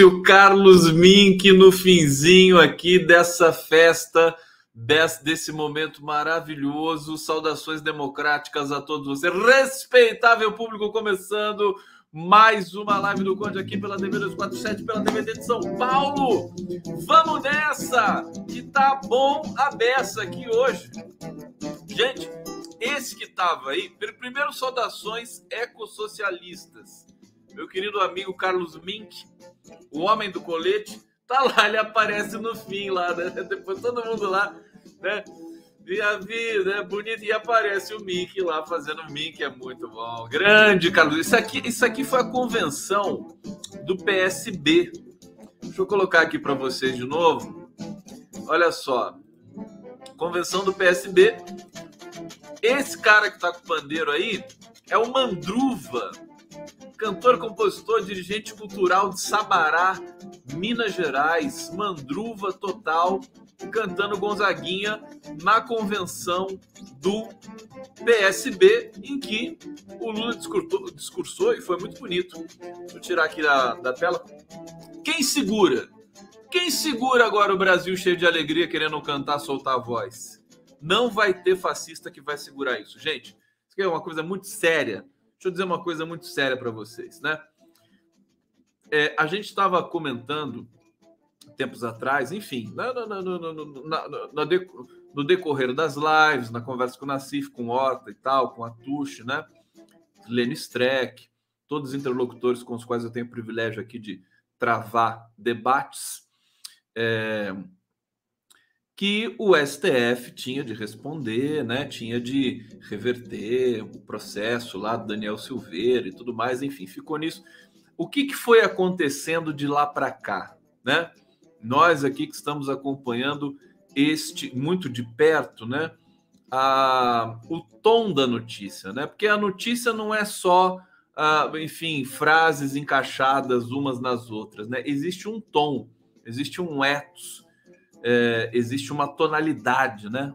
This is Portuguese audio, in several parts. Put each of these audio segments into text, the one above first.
o Carlos Mink no finzinho aqui dessa festa, desse, momento maravilhoso. Saudações democráticas a todos vocês. Respeitável público, começando mais uma live do Conde aqui pela TV 247, pela TVT de São Paulo. Vamos nessa, que tá bom a beça aqui hoje. Gente, esse que tava aí, primeiro saudações ecossocialistas meu querido amigo Carlos Mink, o homem do colete, tá lá, ele aparece no fim lá, né? Depois todo mundo lá, né? E a vida é bonita e aparece o Mink lá fazendo Mink, é muito bom. Grande, Carlos. Isso aqui, isso aqui foi a convenção do PSB. Deixa eu colocar aqui para vocês de novo. Olha só. Convenção do PSB. Esse cara que tá com o pandeiro aí é o Mandruva cantor, compositor, dirigente cultural de Sabará, Minas Gerais, Mandruva Total, cantando Gonzaguinha na convenção do PSB, em que o Lula discursou, discursou e foi muito bonito. Vou tirar aqui da, da tela. Quem segura? Quem segura agora o Brasil cheio de alegria, querendo cantar, soltar a voz? Não vai ter fascista que vai segurar isso. Gente, isso é uma coisa muito séria Deixa eu dizer uma coisa muito séria para vocês, né? É, a gente estava comentando tempos atrás, enfim, no, decorrer das lives, na conversa com o Nassif, com Horta e tal, com a Tuxi, né? Lênin Streck, todos os interlocutores com os quais eu tenho o privilégio aqui de travar debates. É, que o STF tinha de responder, né? Tinha de reverter o processo lá do Daniel Silveira e tudo mais, enfim, ficou nisso. O que, que foi acontecendo de lá para cá, né? Nós aqui que estamos acompanhando este muito de perto, né? A, o tom da notícia, né? Porque a notícia não é só, enfim, frases encaixadas umas nas outras, né? Existe um tom, existe um ethos, é, existe uma tonalidade, né?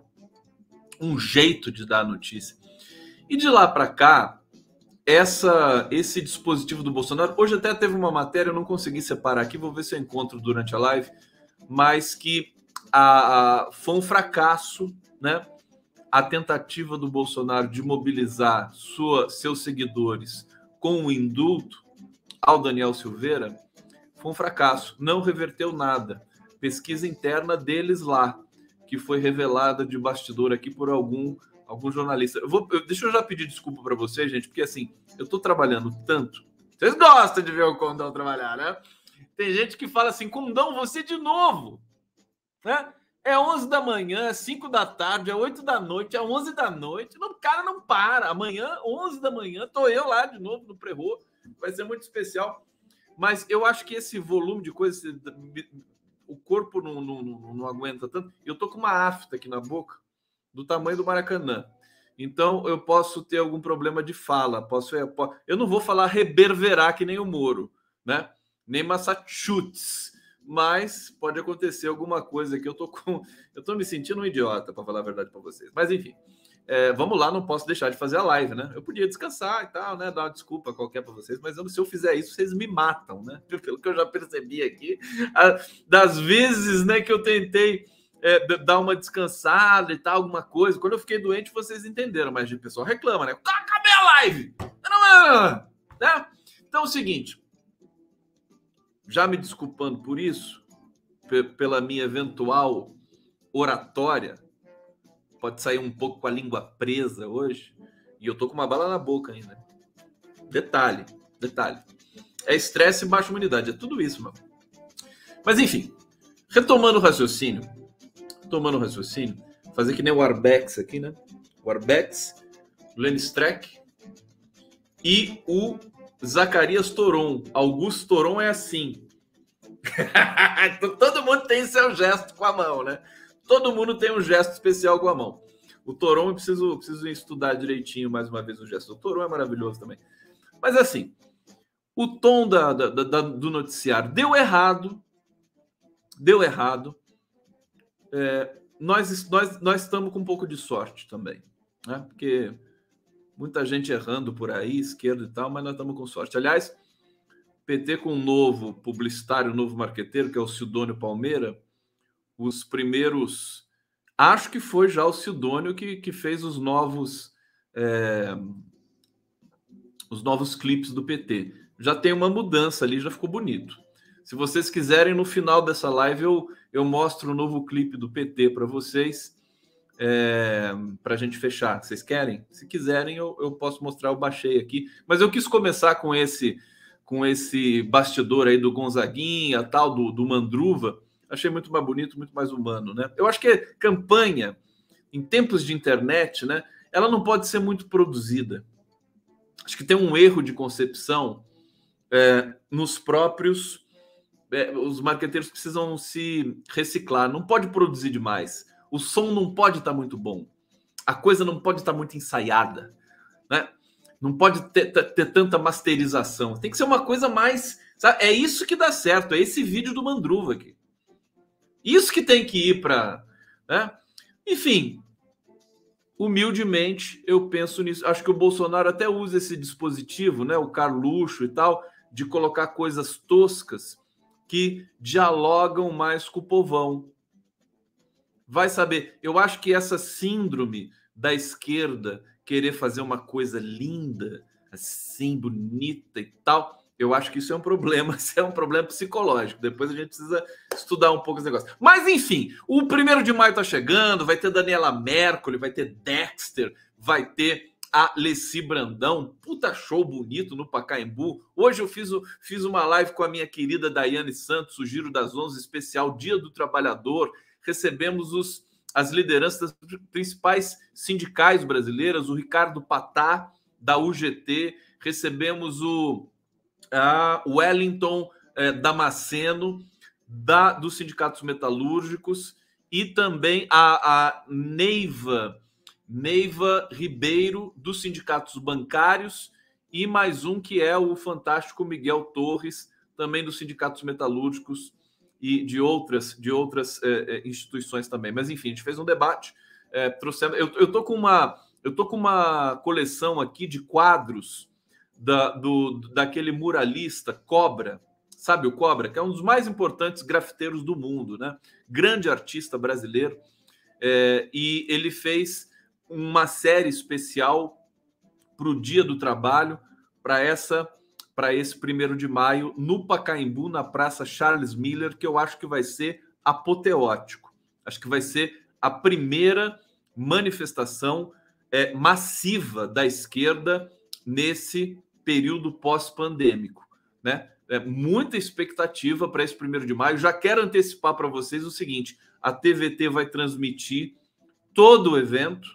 Um jeito de dar a notícia. E de lá para cá, essa, esse dispositivo do Bolsonaro, hoje até teve uma matéria, eu não consegui separar aqui, vou ver se eu encontro durante a live, mas que a, a, foi um fracasso, né? A tentativa do Bolsonaro de mobilizar sua, seus seguidores com o indulto ao Daniel Silveira foi um fracasso, não reverteu nada pesquisa interna deles lá, que foi revelada de bastidor aqui por algum algum jornalista. Eu vou, eu, deixa eu já pedir desculpa para vocês, gente, porque assim, eu estou trabalhando tanto. Vocês gostam de ver o Condão trabalhar, né? Tem gente que fala assim, Cundão, você de novo. Né? É 11 da manhã, é 5 da tarde, é 8 da noite, é 11 da noite. Não, o cara não para. Amanhã, 11 da manhã, tô eu lá de novo no prerro. Vai ser muito especial. Mas eu acho que esse volume de coisas, o corpo não, não, não, não aguenta tanto. Eu tô com uma afta aqui na boca do tamanho do Maracanã. Então eu posso ter algum problema de fala. Posso, eu não vou falar reverberar que nem o Moro, né? Nem Massachusetts mas pode acontecer alguma coisa que eu tô com. Eu tô me sentindo um idiota, para falar a verdade para vocês. Mas enfim, é, vamos lá, não posso deixar de fazer a live, né? Eu podia descansar e tal, né? Dar uma desculpa qualquer para vocês, mas eu, se eu fizer isso, vocês me matam, né? Pelo que eu já percebi aqui, a, das vezes né, que eu tentei é, dar uma descansada e tal, alguma coisa. Quando eu fiquei doente, vocês entenderam, mas o pessoal reclama, né? Acabei a live! Né? Então é o seguinte já me desculpando por isso, pela minha eventual oratória, pode sair um pouco com a língua presa hoje, e eu tô com uma bala na boca ainda. Detalhe, detalhe. É estresse e baixa imunidade, é tudo isso, mano. Mas enfim, retomando o raciocínio, retomando o raciocínio, fazer que nem o Arbex aqui, né? O Arbex, o Lenny Streck e o Zacarias Toron. Augusto Toron é assim. Todo mundo tem seu gesto com a mão, né? Todo mundo tem um gesto especial com a mão. O Toron, eu preciso, preciso estudar direitinho mais uma vez o gesto. O Toron é maravilhoso também. Mas assim, o tom da, da, da, do noticiário deu errado. Deu errado. É, nós, nós, nós estamos com um pouco de sorte também. Né? Porque muita gente errando por aí, esquerda e tal, mas nós estamos com sorte. Aliás, PT com um novo publicitário, um novo marqueteiro, que é o Sidônio Palmeira, os primeiros. Acho que foi já o Sidônio que, que fez os novos. É, os novos clipes do PT. Já tem uma mudança ali, já ficou bonito. Se vocês quiserem, no final dessa live eu, eu mostro o um novo clipe do PT para vocês é, para a gente fechar. Vocês querem? Se quiserem, eu, eu posso mostrar. Eu baixei aqui, mas eu quis começar com esse com esse bastidor aí do Gonzaguinha, tal, do, do Mandruva. Achei muito mais bonito, muito mais humano, né? Eu acho que campanha em tempos de internet, né? Ela não pode ser muito produzida. Acho que tem um erro de concepção é, nos próprios. É, os marqueteiros precisam se reciclar. Não pode produzir demais o som não pode estar tá muito bom. A coisa não pode estar tá muito ensaiada. Né? Não pode ter, ter, tanta masterização. Tem que ser uma coisa mais. Sabe? É isso que dá certo. É esse vídeo do Mandruva aqui. Isso que tem que ir para. Né? Enfim, humildemente, eu penso nisso. Acho que o Bolsonaro até usa esse dispositivo, né? o Carluxo e tal, de colocar coisas toscas que dialogam mais com o povão. Vai saber. Eu acho que essa síndrome da esquerda querer fazer uma coisa linda, assim, bonita e tal, eu acho que isso é um problema, isso é um problema psicológico. Depois a gente precisa estudar um pouco esse negócio. Mas enfim, o primeiro de maio tá chegando, vai ter Daniela Mercury, vai ter Dexter, vai ter a Leci Brandão, puta show bonito no Pacaembu. Hoje eu fiz, fiz uma live com a minha querida Daiane Santos, o Giro das Onze especial Dia do Trabalhador recebemos os, as lideranças das principais sindicais brasileiras, o Ricardo Patá, da UGT, recebemos o a Wellington é, Damasceno, da, dos sindicatos metalúrgicos, e também a, a Neiva, Neiva Ribeiro, dos sindicatos bancários, e mais um que é o fantástico Miguel Torres, também dos sindicatos metalúrgicos, e de outras, de outras é, instituições também. Mas enfim, a gente fez um debate, é, trouxemos. Eu, eu tô com uma eu tô com uma coleção aqui de quadros da, do, daquele muralista Cobra, sabe o Cobra, que é um dos mais importantes grafiteiros do mundo, né? Grande artista brasileiro. É, e ele fez uma série especial para o Dia do Trabalho, para essa para esse primeiro de maio no Pacaembu, na Praça Charles Miller, que eu acho que vai ser apoteótico. Acho que vai ser a primeira manifestação é, massiva da esquerda nesse período pós-pandêmico, né? é, muita expectativa para esse primeiro de maio. Já quero antecipar para vocês o seguinte: a TVT vai transmitir todo o evento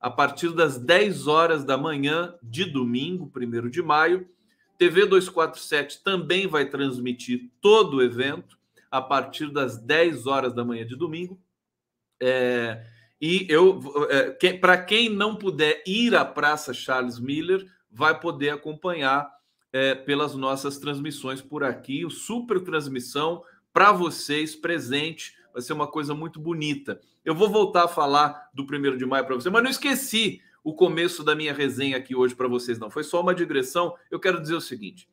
a partir das 10 horas da manhã de domingo, 1 de maio. TV 247 também vai transmitir todo o evento a partir das 10 horas da manhã de domingo. É, e eu, é, que, para quem não puder ir à Praça Charles Miller, vai poder acompanhar é, pelas nossas transmissões por aqui, o super transmissão para vocês presente. Vai ser uma coisa muito bonita. Eu vou voltar a falar do primeiro de maio para você, mas não esqueci o começo da minha resenha aqui hoje para vocês, não. Foi só uma digressão. Eu quero dizer o seguinte: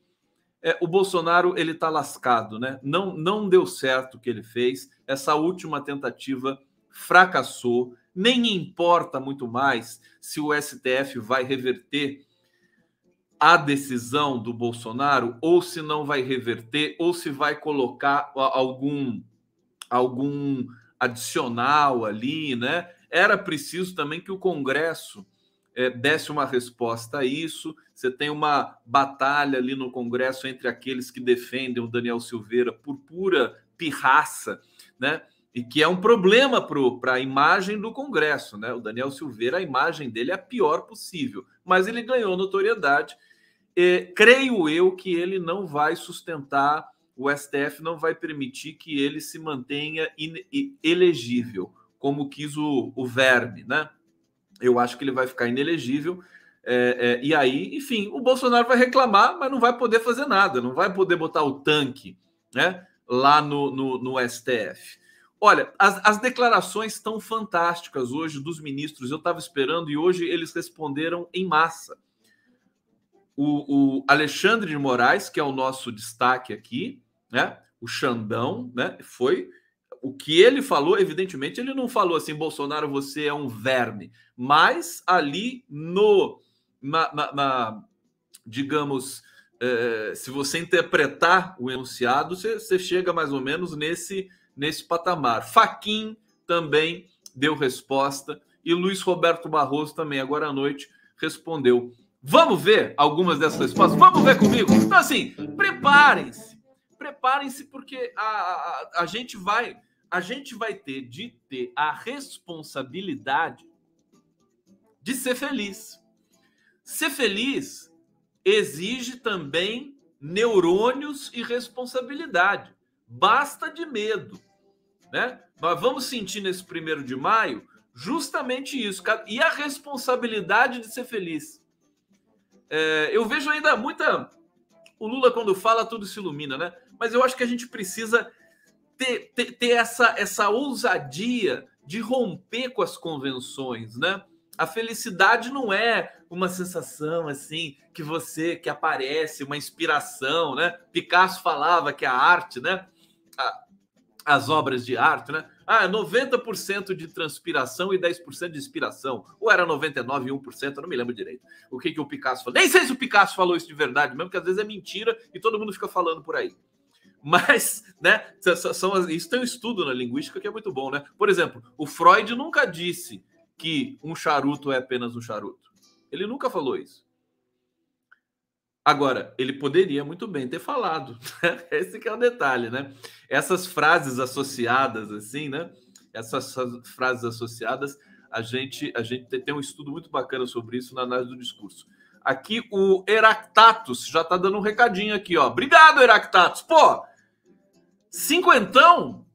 é, o Bolsonaro ele está lascado, né? Não, não deu certo o que ele fez. Essa última tentativa fracassou. Nem importa muito mais se o STF vai reverter a decisão do Bolsonaro ou se não vai reverter ou se vai colocar algum algum adicional ali, né? Era preciso também que o Congresso é, desse uma resposta a isso. Você tem uma batalha ali no Congresso entre aqueles que defendem o Daniel Silveira por pura pirraça, né? E que é um problema para a imagem do Congresso, né? O Daniel Silveira, a imagem dele é a pior possível, mas ele ganhou notoriedade. Creio eu que ele não vai sustentar, o STF não vai permitir que ele se mantenha elegível, como quis o, o Verme, né? eu acho que ele vai ficar inelegível. É, é, e aí, enfim, o Bolsonaro vai reclamar, mas não vai poder fazer nada, não vai poder botar o tanque né, lá no, no, no STF. Olha, as, as declarações estão fantásticas hoje dos ministros. Eu estava esperando e hoje eles responderam em massa. O, o, Alexandre de Moraes, que é o nosso destaque aqui, né? O Xandão, né? Foi o que ele falou, evidentemente, ele não falou assim, Bolsonaro, você é um verme, mas ali no, na, na, na digamos, é, se você interpretar o enunciado, você, você, chega mais ou menos nesse, nesse patamar. Faquin também deu resposta e Luiz Roberto Barroso também, agora à noite, respondeu. Vamos ver algumas dessas respostas? Vamos ver comigo? Então, assim, preparem-se. Preparem-se, porque a, a, a gente vai a gente vai ter de ter a responsabilidade de ser feliz. Ser feliz exige também neurônios e responsabilidade. Basta de medo, né? Nós vamos sentir nesse primeiro de maio justamente isso. E a responsabilidade de ser feliz. É, eu vejo ainda muita. O Lula, quando fala, tudo se ilumina, né? Mas eu acho que a gente precisa ter, ter, ter essa, essa ousadia de romper com as convenções, né? A felicidade não é uma sensação assim que você que aparece, uma inspiração, né? Picasso falava que a arte, né? A, as obras de arte, né? Ah, 90% de transpiração e 10% de inspiração. Ou era 99 e 1%, eu não me lembro direito. O que, que o Picasso falou? Nem sei se o Picasso falou isso de verdade mesmo, porque às vezes é mentira e todo mundo fica falando por aí. Mas, né, são, isso tem um estudo na linguística que é muito bom, né? Por exemplo, o Freud nunca disse que um charuto é apenas um charuto. Ele nunca falou isso. Agora, ele poderia muito bem ter falado. Né? Esse que é o detalhe, né? Essas frases associadas, assim, né? Essas frases associadas, a gente, a gente tem um estudo muito bacana sobre isso na análise do discurso. Aqui o Heractatus já tá dando um recadinho aqui, ó. Obrigado, Heractatus. Pô, Cinquentão,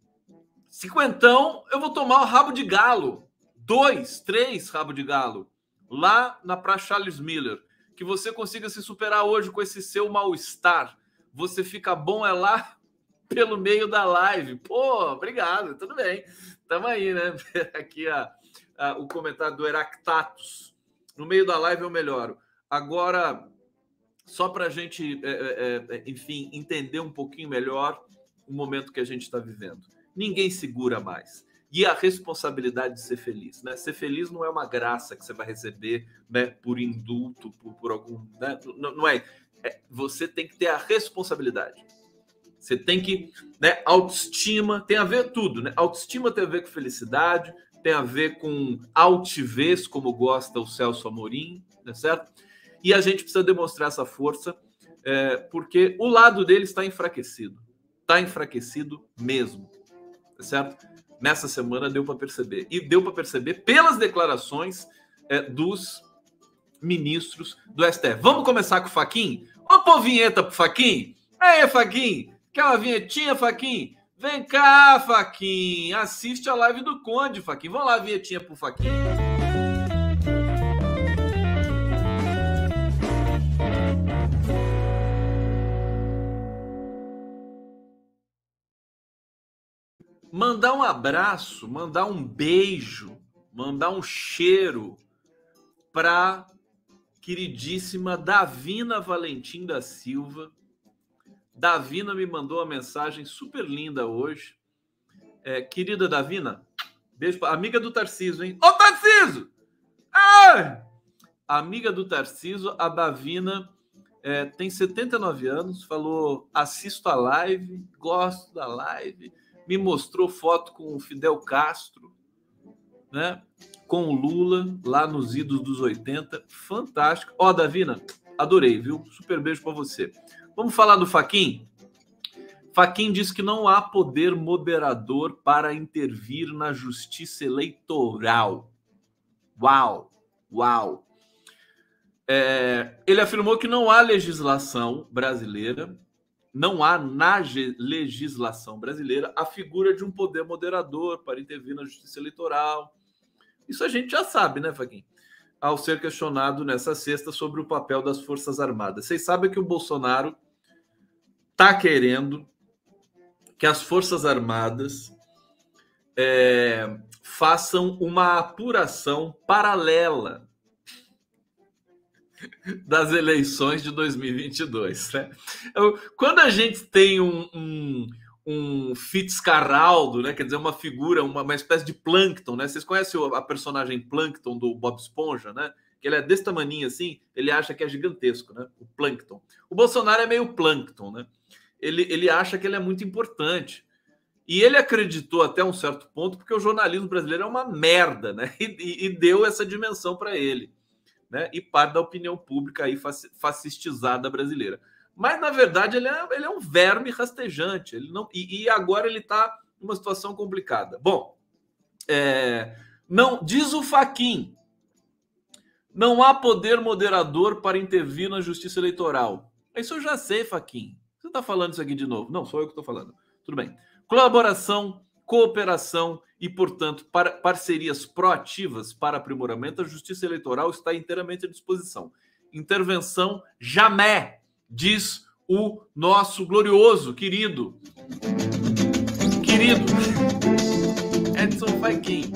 cinquentão, eu vou tomar o rabo de galo. Dois, três rabo de galo. Lá na Praça Charles Miller. Que você consiga se superar hoje com esse seu mal-estar. Você fica bom é lá pelo meio da live. Pô, obrigado, tudo bem. Tamo aí, né? Aqui a, a, o comentário do Heractatus. No meio da live eu melhoro. Agora, só para a gente, é, é, é, enfim, entender um pouquinho melhor o momento que a gente está vivendo. Ninguém segura mais. E a responsabilidade de ser feliz, né? Ser feliz não é uma graça que você vai receber, né? Por indulto, por, por algum, né? Não, não é. é. Você tem que ter a responsabilidade. Você tem que, né? Autoestima tem a ver tudo, né? Autoestima tem a ver com felicidade, tem a ver com altivez, como gosta o Celso Amorim, né? Certo? E a gente precisa demonstrar essa força é, porque o lado dele está enfraquecido. Está enfraquecido mesmo. Tá certo? Nessa semana deu para perceber. E deu para perceber pelas declarações é, dos ministros do STF. Vamos começar com o Faquin? Vamos pôr vinheta pro Faquin? Aí, Faquin, quer uma vinhetinha, Faquin? Vem cá, Faquin, assiste a live do Conde, Faquin. Vamos lá, vinhetinha pro Faquin. Mandar um abraço, mandar um beijo, mandar um cheiro para queridíssima Davina Valentim da Silva. Davina me mandou uma mensagem super linda hoje. É, querida Davina, beijo pra... amiga do Tarciso, hein? Ô Tarciso! Amiga do Tarciso, a Davina é, tem 79 anos, falou: assisto a live, gosto da live, me mostrou foto com o Fidel Castro, né? com o Lula lá nos idos dos 80. Fantástico. Ó, oh, Davina, adorei, viu? Super beijo para você. Vamos falar do Faquin? Faquin diz que não há poder moderador para intervir na justiça eleitoral. Uau! Uau! É, ele afirmou que não há legislação brasileira, não há na legislação brasileira a figura de um poder moderador para intervir na justiça eleitoral isso a gente já sabe, né, Faquinha? Ao ser questionado nessa sexta sobre o papel das Forças Armadas. Vocês sabem que o Bolsonaro está querendo que as Forças Armadas é, façam uma apuração paralela das eleições de 2022. Né? Quando a gente tem um, um, um Fitzcarraldo, né? Quer dizer, uma figura, uma, uma espécie de Plankton, né? Vocês conhecem a personagem Plankton do Bob Esponja, né? Que ele é desse tamanho assim, ele acha que é gigantesco, né? O Plankton. O Bolsonaro é meio Plankton, né? Ele, ele acha que ele é muito importante. E ele acreditou até um certo ponto, porque o jornalismo brasileiro é uma merda, né? E, e deu essa dimensão para ele, né? E parte da opinião pública aí fascistizada brasileira. Mas, na verdade, ele é, ele é um verme rastejante. Ele não, e, e agora ele está numa situação complicada. Bom, é, não diz o Faquin. Não há poder moderador para intervir na justiça eleitoral. Isso eu já sei, Faquin. Você está falando isso aqui de novo? Não, sou eu que estou falando. Tudo bem. Colaboração, cooperação e, portanto, para, parcerias proativas para aprimoramento, a justiça eleitoral está inteiramente à disposição. Intervenção jamais diz o nosso glorioso, querido, querido Edson Fachin.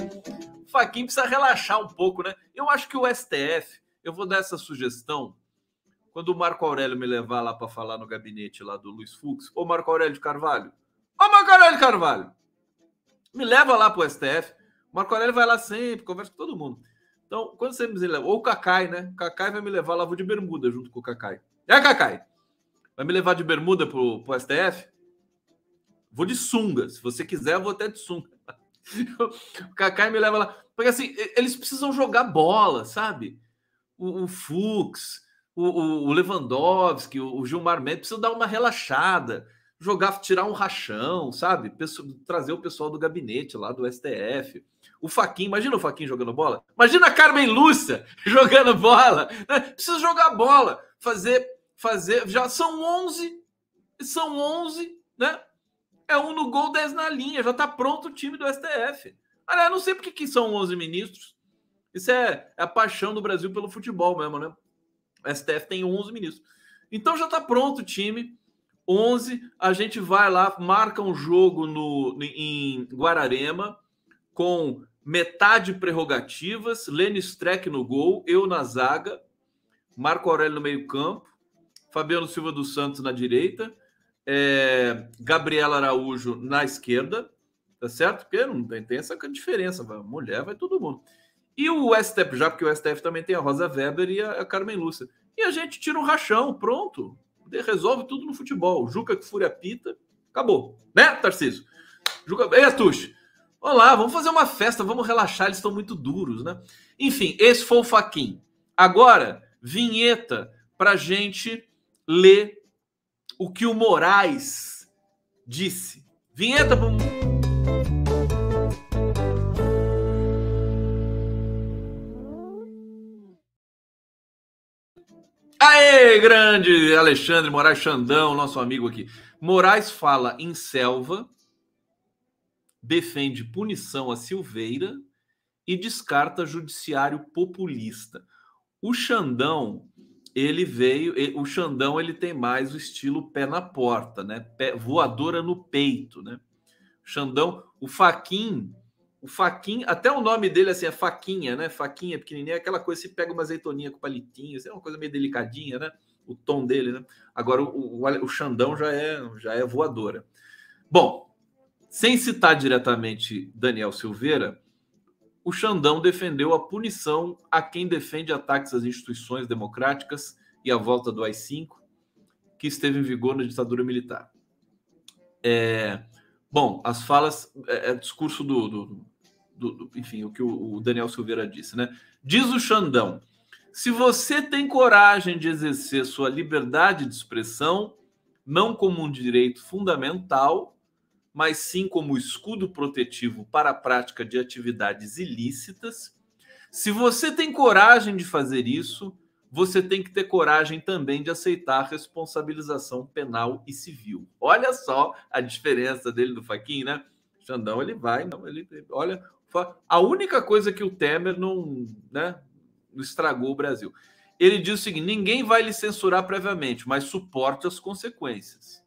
Fachin precisa relaxar um pouco, né? Eu acho que o STF, eu vou dar essa sugestão, quando o Marco Aurélio me levar lá para falar no gabinete lá do Luiz Fux, ô Marco Aurélio de Carvalho, ô Marco Aurélio de Carvalho, me leva lá para o STF. O Marco Aurélio vai lá sempre, conversa com todo mundo. Então, quando você me leva, ou o Cacai, né? O Cacai vai me levar lá, vou de bermuda junto com o Cacai. É, Cacai? Vai me levar de bermuda pro, pro STF? Vou de sunga. Se você quiser, eu vou até de sunga. o Cacai me leva lá. Porque assim, eles precisam jogar bola, sabe? O, o Fux, o, o, Lewandowski, o, o Gilmar Mendes precisam dar uma relaxada, jogar, tirar um rachão, sabe? Trazer o pessoal do gabinete lá do STF. O Faquin, imagina o Faquin jogando bola. Imagina a Carmen Lúcia jogando bola. Né? Precisa jogar bola, fazer fazer. Já são 11, são 11, né? É um no gol, 10 na linha. Já está pronto o time do STF. Aliás, não sei porque que são 11 ministros. Isso é, é, a paixão do Brasil pelo futebol mesmo, né? O STF tem 11 ministros. Então já está pronto o time. 11, a gente vai lá, marca um jogo no, em Guararema com metade prerrogativas, Lênin Streck no gol, eu na zaga, Marco Aurélio no meio-campo, Fabiano Silva dos Santos na direita, é, Gabriela Araújo na esquerda, tá certo? Porque não tem, tem essa diferença, vai, mulher vai todo mundo. E o STF, já porque o STF também tem a Rosa Weber e a, a Carmen Lúcia. E a gente tira um rachão, pronto. Resolve tudo no futebol. Juca que fúria pita, acabou. Né, Tarcísio? Juca... Ei, Atush, Olá, vamos fazer uma festa, vamos relaxar, eles estão muito duros, né? Enfim, esse foi o Faquin. Agora, vinheta pra gente ler o que o Moraes disse. Vinheta para Grande Alexandre Moraes Xandão, nosso amigo aqui. Moraes fala em selva, defende punição a Silveira e descarta judiciário populista. O Xandão, ele veio, o Xandão ele tem mais o estilo pé na porta, né? Pé, voadora no peito, né? Xandão, o Faquin, o Faquin, até o nome dele assim é Faquinha, né? Faquinha pequenininha, aquela coisa se pega uma azeitoninha com palitinho, assim, é uma coisa meio delicadinha, né? O tom dele, né? Agora o, o, o Xandão já é já é voadora. Bom, sem citar diretamente Daniel Silveira, o Xandão defendeu a punição a quem defende ataques às instituições democráticas e a volta do AI-5, que esteve em vigor na ditadura militar. É, bom, as falas, é, é discurso do, do, do, do, enfim, o que o, o Daniel Silveira disse, né? Diz o Xandão: se você tem coragem de exercer sua liberdade de expressão, não como um direito fundamental, mas sim como escudo protetivo para a prática de atividades ilícitas. Se você tem coragem de fazer isso, você tem que ter coragem também de aceitar a responsabilização penal e civil. Olha só a diferença dele do Faquin, né? Xandão, ele vai, não, ele olha, a única coisa que o Temer não, né, estragou o Brasil. Ele diz o seguinte: ninguém vai lhe censurar previamente, mas suporte as consequências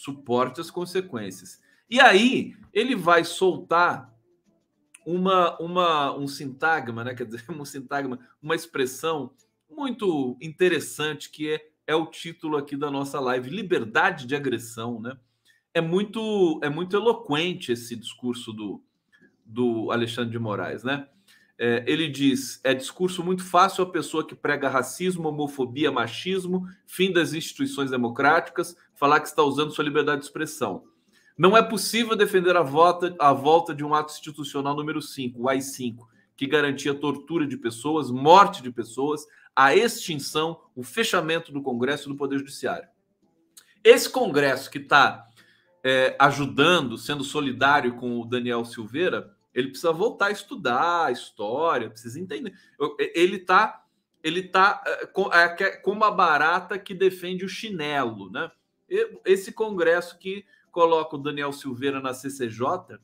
suporte as consequências. E aí ele vai soltar uma, uma um sintagma, né? Quer dizer, um sintagma, uma expressão muito interessante que é, é o título aqui da nossa live, liberdade de agressão, né? É muito é muito eloquente esse discurso do, do Alexandre de Moraes, né? É, ele diz: é discurso muito fácil a pessoa que prega racismo, homofobia, machismo, fim das instituições democráticas, falar que está usando sua liberdade de expressão. Não é possível defender a volta, a volta de um ato institucional número 5, o AI-5, que garantia tortura de pessoas, morte de pessoas, a extinção, o fechamento do Congresso e do Poder Judiciário. Esse Congresso que está é, ajudando, sendo solidário com o Daniel Silveira, ele precisa voltar a estudar a história, precisa entender. Ele está ele tá é, é como a barata que defende o chinelo, né? Esse congresso que coloca o Daniel Silveira na CCJ,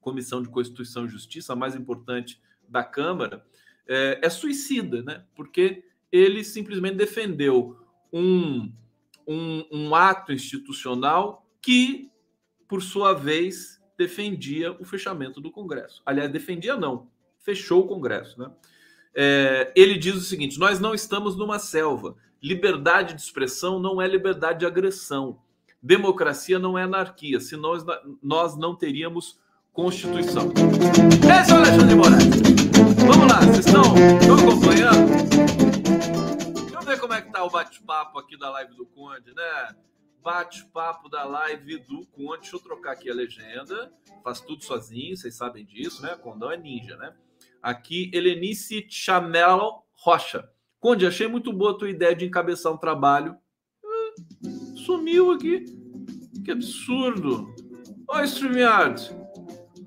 Comissão de Constituição e Justiça, a mais importante da Câmara, é, é suicida, né? Porque ele simplesmente defendeu um, um, um ato institucional que, por sua vez, defendia o fechamento do Congresso. Aliás, defendia não, fechou o Congresso. Né? É, ele diz o seguinte: nós não estamos numa selva. Liberdade de expressão não é liberdade de agressão. Democracia não é anarquia, senão nós, não teríamos Constituição. Esse é o Alexandre Moraes. Vamos lá, vocês estão, estão acompanhando? Deixa eu ver como é que tá o bate-papo aqui da live do Conde, né? Bate-papo da live do Conde. Deixa eu trocar aqui a legenda. Faz tudo sozinho, vocês sabem disso, né? Condão é ninja, né? Aqui, Helenice Chamel Rocha. Conde, achei muito boa a tua ideia de encabeçar um trabalho. Sumiu aqui. Que absurdo. Ó, StreamYard.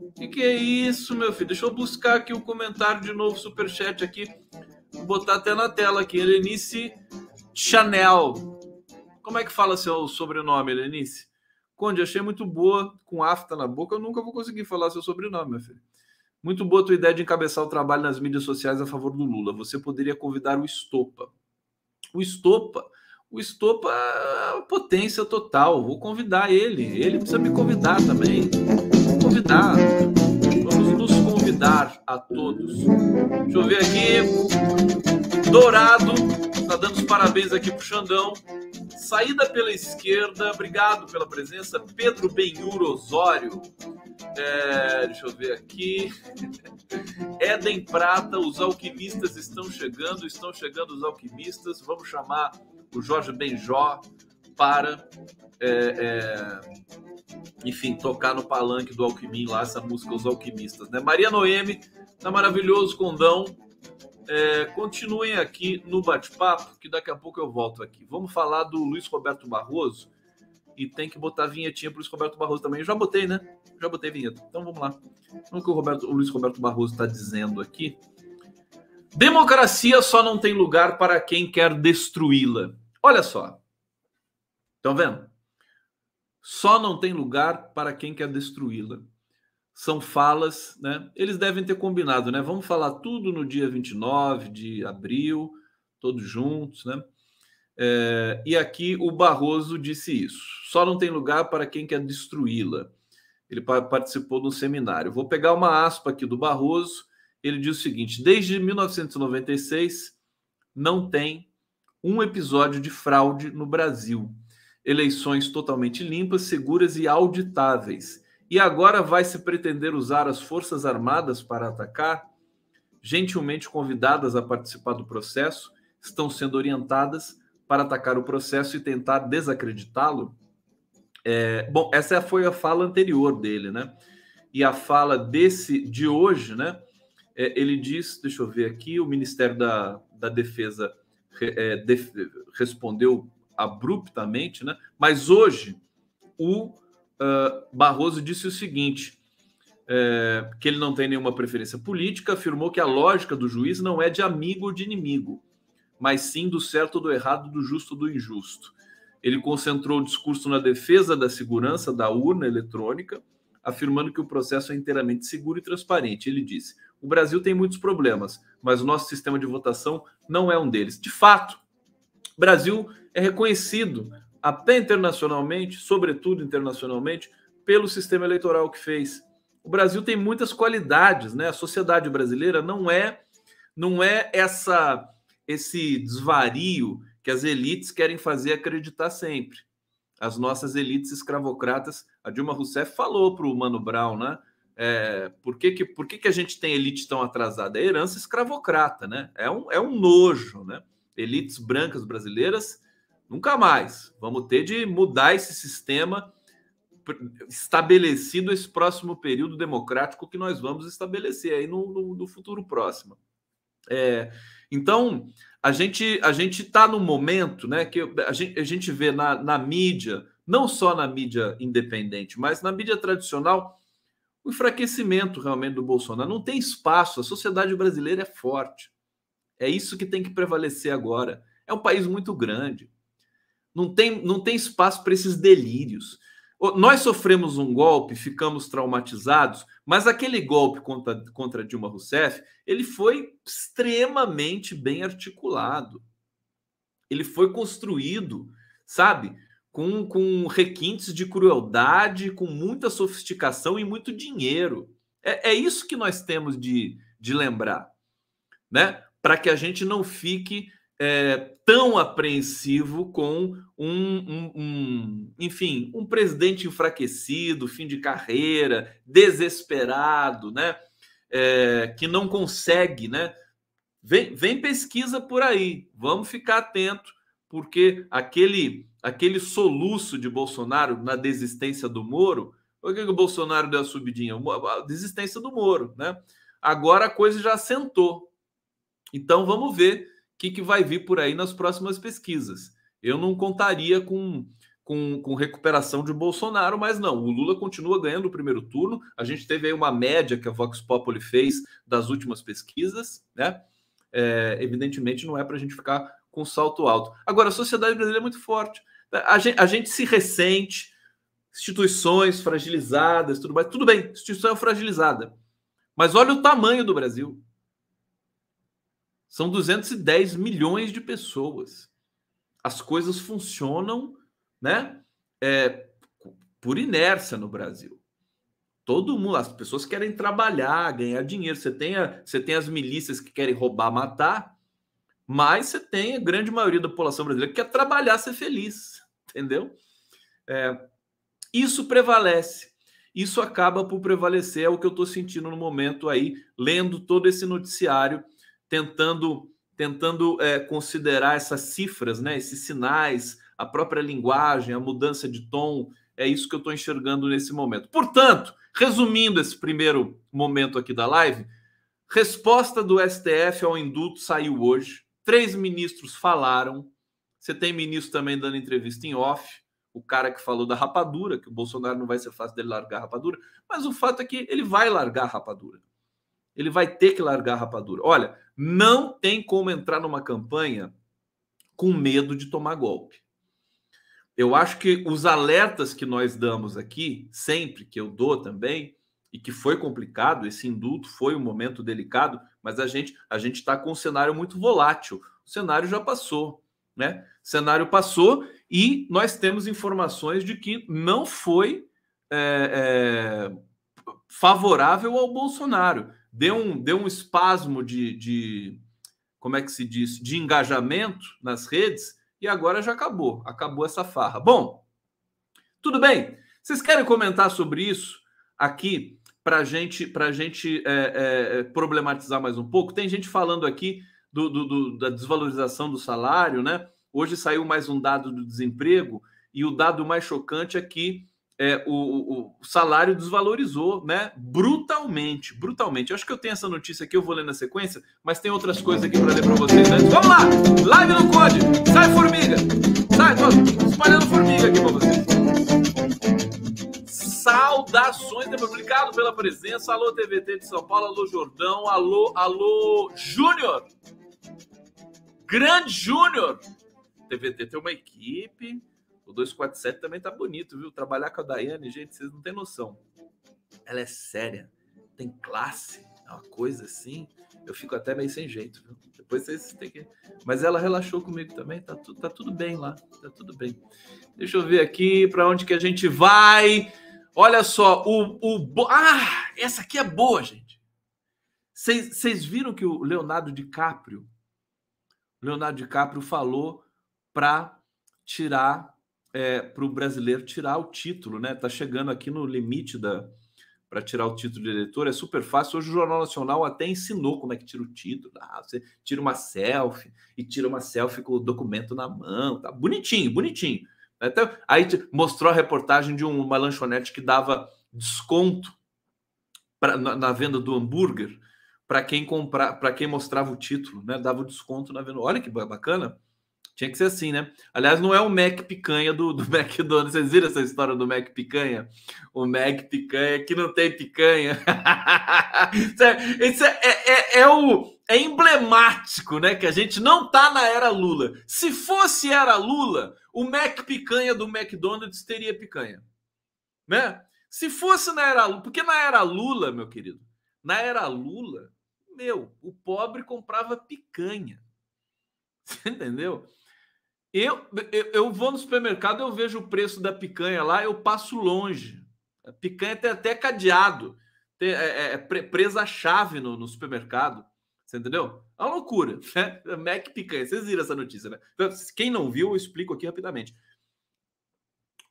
O que, que é isso, meu filho? Deixa eu buscar aqui o comentário de novo, superchat aqui. Vou botar até na tela aqui. Helenice Chanel. Como é que fala seu sobrenome, Lenice? Conde, achei muito boa, com afta na boca, eu nunca vou conseguir falar seu sobrenome, meu filho. Muito boa a tua ideia de encabeçar o trabalho nas mídias sociais a favor do Lula. Você poderia convidar o Estopa. O Estopa, o Estopa é potência total. Vou convidar ele. Ele precisa me convidar também. Vou convidar. Vamos nos convidar a todos. Deixa eu ver aqui. Dourado, tá dando os parabéns aqui pro Xandão. Saída pela esquerda, obrigado pela presença. Pedro Benhur Osório. É, deixa eu ver aqui. Éden Prata, os alquimistas estão chegando, estão chegando os alquimistas. Vamos chamar o Jorge Benjó para, é, é, enfim, tocar no palanque do Alquimim lá, essa música Os Alquimistas. Né? Maria Noemi, tá maravilhoso, Condão. É, continuem aqui no bate-papo, que daqui a pouco eu volto aqui. Vamos falar do Luiz Roberto Barroso e tem que botar vinhetinha para o Luiz Roberto Barroso também. Eu já botei, né? Já botei vinheta. Então vamos lá. O que o, Roberto, o Luiz Roberto Barroso está dizendo aqui. Democracia só não tem lugar para quem quer destruí-la. Olha só. Estão vendo? Só não tem lugar para quem quer destruí-la. São falas, né? Eles devem ter combinado, né? Vamos falar tudo no dia 29 de abril, todos juntos, né? É, e aqui o Barroso disse isso. Só não tem lugar para quem quer destruí-la. Ele participou de um seminário. Vou pegar uma aspa aqui do Barroso. Ele diz o seguinte: desde 1996 não tem um episódio de fraude no Brasil. Eleições totalmente limpas, seguras e auditáveis. E agora vai se pretender usar as Forças Armadas para atacar? Gentilmente convidadas a participar do processo, estão sendo orientadas para atacar o processo e tentar desacreditá-lo? É, bom, essa foi a fala anterior dele, né? E a fala desse de hoje, né? É, ele diz, deixa eu ver aqui, o Ministério da, da Defesa é, def, respondeu abruptamente, né? Mas hoje o uh, Barroso disse o seguinte: é, que ele não tem nenhuma preferência política, afirmou que a lógica do juiz não é de amigo ou de inimigo, mas sim do certo ou do errado, do justo ou do injusto. Ele concentrou o discurso na defesa da segurança da urna eletrônica, afirmando que o processo é inteiramente seguro e transparente. Ele disse: o Brasil tem muitos problemas, mas o nosso sistema de votação não é um deles. De fato, o Brasil é reconhecido até internacionalmente, sobretudo internacionalmente, pelo sistema eleitoral que fez. O Brasil tem muitas qualidades, né? A sociedade brasileira não é não é essa esse desvario que as elites querem fazer acreditar sempre. As nossas elites escravocratas, a Dilma Rousseff falou para o Mano Brown, né? É, por que, que, por que, que a gente tem elite tão atrasada? É herança escravocrata, né? É um, é um nojo, né? Elites brancas brasileiras, nunca mais. Vamos ter de mudar esse sistema estabelecido esse próximo período democrático que nós vamos estabelecer aí no, no, no futuro próximo. É, então, a gente a gente está num momento né, que a gente, a gente vê na, na mídia, não só na mídia independente, mas na mídia tradicional, o enfraquecimento realmente do Bolsonaro. Não tem espaço, a sociedade brasileira é forte. É isso que tem que prevalecer agora. É um país muito grande. Não tem, não tem espaço para esses delírios. Nós sofremos um golpe, ficamos traumatizados, mas aquele golpe contra, contra Dilma Rousseff, ele foi extremamente bem articulado. Ele foi construído, sabe, com, com requintes de crueldade, com muita sofisticação e muito dinheiro. É, é isso que nós temos de, de lembrar, né? Para que a gente não fique é, tão apreensivo com um, um, um, enfim, um presidente enfraquecido, fim de carreira, desesperado, né? É, que não consegue, né? Vem, vem pesquisa por aí, vamos ficar atento, porque aquele aquele soluço de Bolsonaro na desistência do Moro, por que, que o Bolsonaro deu a subidinha? A desistência do Moro, né? Agora a coisa já assentou. Então vamos ver que, que vai vir por aí nas próximas pesquisas. Eu não contaria com, com, com, recuperação de Bolsonaro, mas não, o Lula continua ganhando o primeiro turno. A gente teve aí uma média que a Vox Populi fez das últimas pesquisas, né? É, evidentemente não é para a gente ficar com salto alto. Agora, a sociedade brasileira é muito forte. A gente, a gente se ressente, instituições fragilizadas, tudo mais. Tudo bem, instituição é fragilizada. Mas olha o tamanho do Brasil. São 210 milhões de pessoas. As coisas funcionam, né? É, por inércia no Brasil. Todo mundo, as pessoas querem trabalhar, ganhar dinheiro. Você tem, a, você tem as milícias que querem roubar, matar, mas você tem a grande maioria da população brasileira que quer trabalhar, ser feliz, entendeu? É, isso prevalece. Isso acaba por prevalecer, é o que eu estou sentindo no momento aí, lendo todo esse noticiário tentando tentando é, considerar essas cifras, né, esses sinais, a própria linguagem, a mudança de tom. É isso que eu estou enxergando nesse momento. Portanto, resumindo esse primeiro momento aqui da live, Resposta do STF ao indulto saiu hoje. Três ministros falaram. Você tem ministro também dando entrevista em off. O cara que falou da rapadura, que o Bolsonaro não vai ser fácil dele largar a rapadura. Mas o fato é que ele vai largar a rapadura. Ele vai ter que largar a rapadura. Olha, não tem como entrar numa campanha com medo de tomar golpe. Eu acho que os alertas que nós damos aqui, sempre que eu dou também, e que foi complicado, esse indulto foi um momento delicado, mas a gente a gente está com um cenário muito volátil. O cenário já passou, né? O cenário passou e nós temos informações de que não foi é, é, favorável ao Bolsonaro. Deu um, deu um espasmo de, de, como é que se diz, de engajamento nas redes e agora já acabou, acabou essa farra. Bom, tudo bem. Vocês querem comentar sobre isso aqui para gente, a gente é, é, problematizar mais um pouco? Tem gente falando aqui do, do, do, da desvalorização do salário, né? Hoje saiu mais um dado do desemprego e o dado mais chocante é que é, o, o, salário desvalorizou, né? Brutalmente, brutalmente. Eu acho que eu tenho essa notícia aqui, eu vou ler na sequência, mas tem outras coisas aqui para ler para vocês antes. Vamos lá! Live no Code! Sai, formiga! Sai, tô espalhando formiga aqui para vocês. Saudações, obrigado pela presença. Alô, TVT de São Paulo, alô, Jordão, alô, alô, Júnior! Grande Júnior! TVT tem uma equipe o 247 também tá bonito, viu? Trabalhar com a Daiane, gente, vocês não têm noção. Ela é séria, tem classe, é uma coisa assim. Eu fico até meio sem jeito, viu? Depois vocês têm que. Mas ela relaxou comigo também, tá, tu, tá tudo bem lá, tá tudo bem. Deixa eu ver aqui para onde que a gente vai. Olha só, o, o. Ah, essa aqui é boa, gente. Vocês viram que o Leonardo DiCaprio, Leonardo DiCaprio falou para tirar é, para o brasileiro tirar o título, né? Tá chegando aqui no limite da para tirar o título de eleitor é super fácil. Hoje o Jornal Nacional até ensinou como é que tira o título. Ah, você tira uma selfie e tira uma selfie com o documento na mão, tá bonitinho, bonitinho. Então, aí mostrou a reportagem de uma lanchonete que dava desconto pra, na, na venda do hambúrguer para quem comprar, para quem mostrava o título, né? Dava o desconto na venda. Olha que bacana. Tinha que ser assim, né? Aliás, não é o Mac Picanha do, do McDonald's. Vocês viram essa história do Mac Picanha? O Mac Picanha que não tem picanha. Isso é, é, é, é, o, é emblemático, né? Que a gente não tá na era Lula. Se fosse era Lula, o Mac Picanha do McDonald's teria picanha. Né? Se fosse na era Lula, porque na era Lula, meu querido, na era Lula, meu, o pobre comprava picanha. Você entendeu? Eu, eu, eu vou no supermercado, eu vejo o preço da picanha lá, eu passo longe. A picanha tem até cadeado, tem, é, é, é presa a chave no, no supermercado. Você entendeu? É uma loucura. Né? Mac picanha. Vocês viram essa notícia, né? Então, quem não viu, eu explico aqui rapidamente.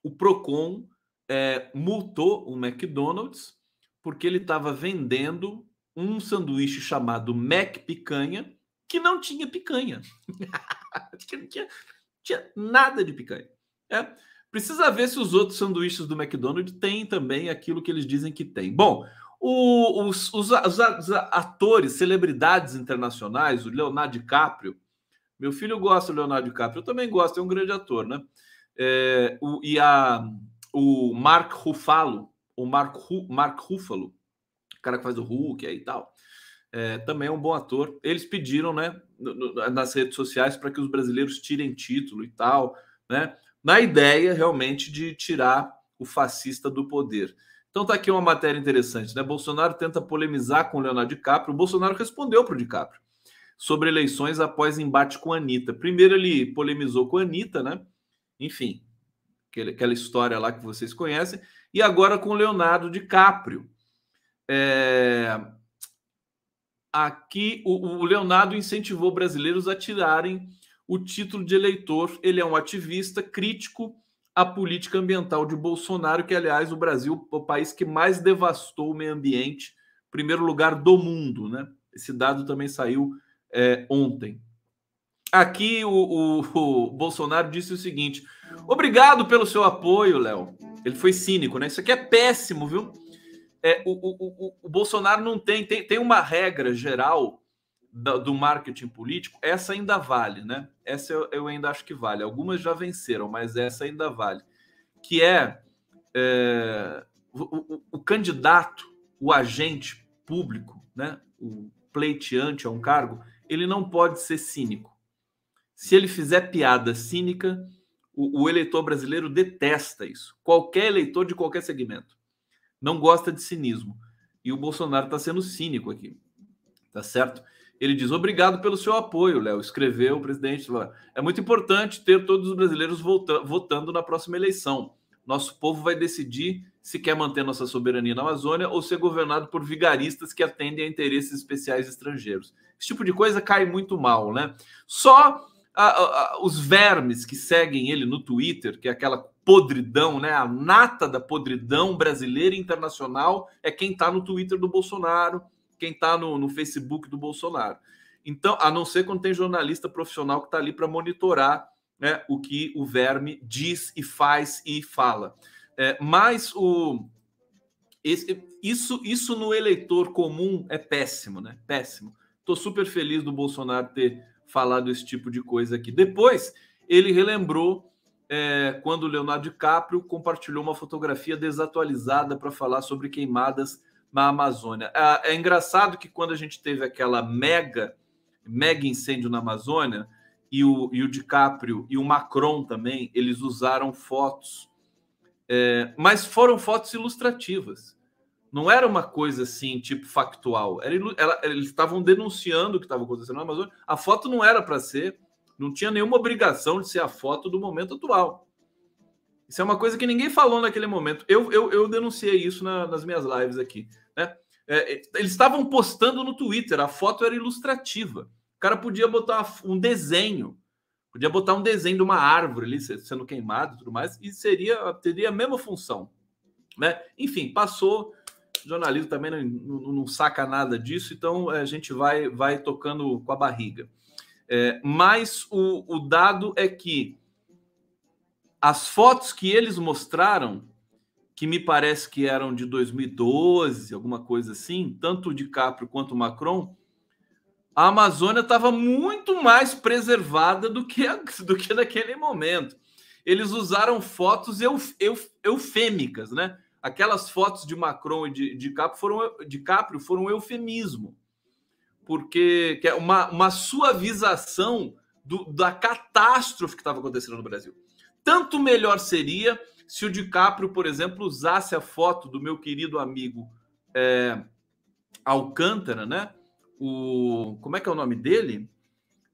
O Procon é, multou o McDonald's porque ele estava vendendo um sanduíche chamado Mac Picanha que não tinha picanha. não tinha, tinha nada de picanha. É. Precisa ver se os outros sanduíches do McDonald's têm também aquilo que eles dizem que tem. Bom, o, os, os, os, atores, celebridades internacionais, o Leonardo DiCaprio, meu filho gosta do Leonardo DiCaprio, eu também gosto, é um grande ator, né? É, o, e a, o Mark Ruffalo, o Mark, Mark Ruffalo, o cara que faz o Hulk aí e tal, é, também é um bom ator. Eles pediram, né, nas redes sociais para que os brasileiros tirem título e tal, né, na ideia realmente de tirar o fascista do poder. Então tá aqui uma matéria interessante, né? Bolsonaro tenta polemizar com Leonardo DiCaprio. O Bolsonaro respondeu para o DiCaprio sobre eleições após embate com a Anitta. Primeiro ele polemizou com a Anitta, né? Enfim, aquela história lá que vocês conhecem. E agora com Leonardo DiCaprio. É aqui o, o Leonardo incentivou brasileiros a tirarem o título de eleitor. Ele é um ativista crítico à política ambiental de Bolsonaro, que, aliás, o Brasil é o país que mais devastou o meio ambiente, primeiro lugar do mundo, né? Esse dado também saiu é, ontem. Aqui o, o, o, Bolsonaro disse o seguinte: obrigado pelo seu apoio, Léo. Ele foi cínico, né? Isso aqui é péssimo, viu? É, o, o, o, o Bolsonaro não tem, tem, tem uma regra geral do, do marketing político, essa ainda vale, né? Essa eu, eu, ainda acho que vale. Algumas já venceram, mas essa ainda vale. Que é, é o, candidato, o agente público, né? O pleiteante a um cargo, ele não pode ser cínico. Se ele fizer piada cínica, o, eleitor brasileiro detesta isso. Qualquer eleitor de qualquer segmento não gosta de cinismo. E o Bolsonaro está sendo cínico aqui, tá certo? Ele diz: Obrigado pelo seu apoio, Léo. Escreveu o presidente. É muito importante ter todos os brasileiros votando na próxima eleição. Nosso povo vai decidir se quer manter nossa soberania na Amazônia ou ser governado por vigaristas que atendem a interesses especiais estrangeiros. Esse tipo de coisa cai muito mal, né? Só a, a, os vermes que seguem ele no Twitter, que é aquela podridão, né? A nata da podridão brasileira e internacional é quem está no Twitter do Bolsonaro, quem está no, no Facebook do Bolsonaro. Então, a não ser quando tem jornalista profissional que está ali para monitorar né, o que o verme diz e faz e fala. É, mas o, esse, isso, isso no eleitor comum é péssimo, né? Péssimo. Estou super feliz do Bolsonaro ter falado esse tipo de coisa aqui. Depois, ele relembrou é, quando o Leonardo DiCaprio compartilhou uma fotografia desatualizada para falar sobre queimadas na Amazônia. É, é, engraçado que quando a gente teve aquela mega, mega incêndio na Amazônia, e o, e o DiCaprio e o Macron também, eles usaram fotos é, mas foram fotos ilustrativas. Não era uma coisa assim, tipo factual. Era, ela, eles estavam denunciando o que estava acontecendo na Amazônia. A foto não era para ser, não tinha nenhuma obrigação de ser a foto do momento atual. Isso é uma coisa que ninguém falou naquele momento. Eu, eu, eu denunciei isso na, nas minhas lives aqui. Né? É, é eles estavam postando no Twitter, a foto era ilustrativa. O cara podia botar um desenho Podia botar um desenho de uma árvore ali sendo queimado e tudo mais, e seria teria a mesma função. Né? Enfim, passou. O jornalismo também não, não, não saca nada disso, então eh, a gente vai, vai tocando com a barriga. É, mas o, o dado é que as fotos que eles mostraram, que me parece que eram de 2012, alguma coisa assim, tanto o DiCaprio quanto o Macron, a Amazônia estava muito mais preservada do que, a, do que naquele momento. Eles usaram fotos euf, euf, eufêmicas, né? Aquelas fotos de Macron e de, de, Caprio foram, de Caprio foram um eufemismo, porque é uma, uma suavização do, da catástrofe que estava acontecendo no Brasil. Tanto melhor seria se o DiCaprio, por exemplo, usasse a foto do meu querido amigo é, Alcântara, né? o. Como é que é o nome dele?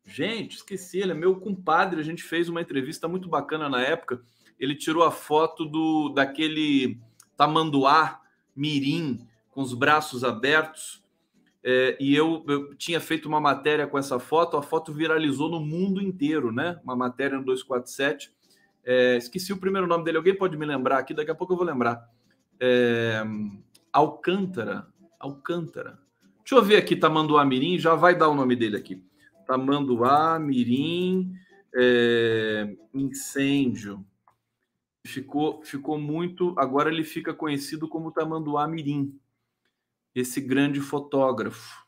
Gente, esqueci, ele é meu compadre. A gente fez uma entrevista muito bacana na época. Ele tirou a foto do daquele tamanduá mirim com os braços abertos. É, e eu, eu, tinha feito uma matéria com essa foto. A foto viralizou no mundo inteiro, né? Uma matéria no 247. É, esqueci o primeiro nome dele. Alguém pode me lembrar aqui? Daqui a pouco eu vou lembrar. É, Alcântara. Alcântara. Deixa eu ver aqui, Tamanduá Mirim, já vai dar o nome dele aqui. Tamanduá Mirim, é, incêndio. Ficou, ficou muito. Agora ele fica conhecido como Tamanduá Mirim, esse grande fotógrafo.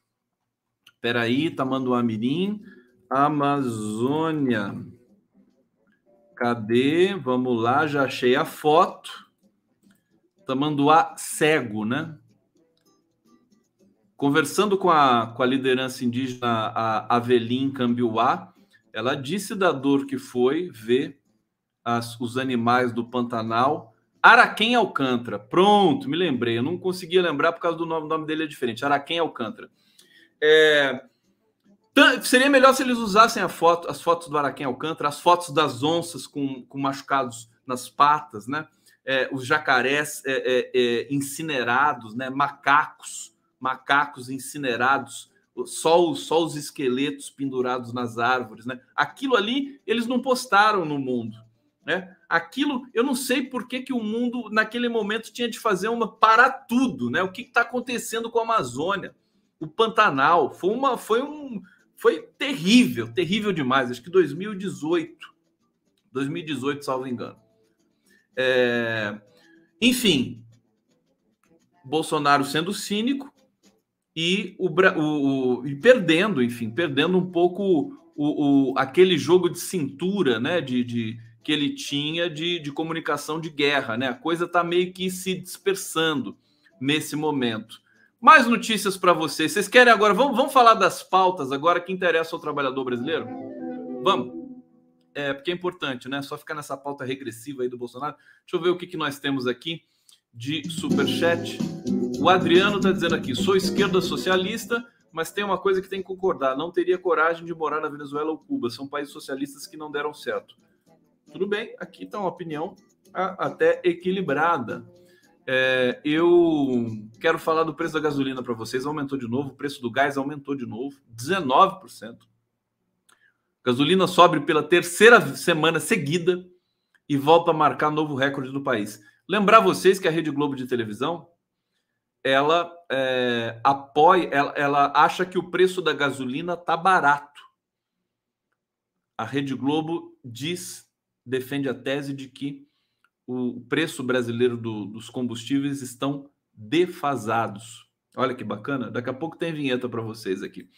Peraí, Tamanduá Mirim, Amazônia. Cadê? Vamos lá, já achei a foto. Tamanduá cego, né? Conversando com a, com a liderança indígena, a Avelim Cambiuá, ela disse da dor que foi ver as, os animais do Pantanal. Araquém Alcântara. Pronto, me lembrei. Eu não conseguia lembrar por causa do nome, nome dele é diferente. Araquém Alcântara. É, seria melhor se eles usassem foto, as fotos do Araquém Alcântara, as fotos das onças com, com machucados nas patas, né? É, os jacarés é, é, é incinerados, né? macacos macacos incinerados, só os, só os esqueletos pendurados nas árvores, né? Aquilo ali eles não postaram no mundo, né? Aquilo, eu não sei por que, que o mundo naquele momento tinha de fazer uma para tudo, né? O que está acontecendo com a Amazônia, o Pantanal, foi uma, foi um, foi terrível, terrível demais. Acho que 2018, 2018, salvo engano. É... Enfim, Bolsonaro sendo cínico e, o, o, o e perdendo, enfim, perdendo um pouco o, o, aquele jogo de cintura, né? De, de que ele tinha de, de comunicação de guerra, né? A coisa está meio que se dispersando nesse momento. Mais notícias para vocês. Vocês querem agora? Vamos, vamos falar das pautas agora que interessa ao trabalhador brasileiro? Vamos. É, porque é importante, né? Só ficar nessa pauta regressiva aí do Bolsonaro. Deixa eu ver o que, que nós temos aqui de superchat. O Adriano está dizendo aqui: sou esquerda socialista, mas tem uma coisa que tem que concordar: não teria coragem de morar na Venezuela ou Cuba. São países socialistas que não deram certo. Tudo bem, aqui está uma opinião até equilibrada. É, eu quero falar do preço da gasolina para vocês. Aumentou de novo, o preço do gás aumentou de novo, 19%. Gasolina sobe pela terceira semana seguida e volta a marcar novo recorde do país. Lembrar vocês que a Rede Globo de televisão ela é, apoia, ela, ela acha que o preço da gasolina tá barato. A Rede Globo diz, defende a tese de que o preço brasileiro do, dos combustíveis estão defasados. Olha que bacana. Daqui a pouco tem vinheta para vocês aqui.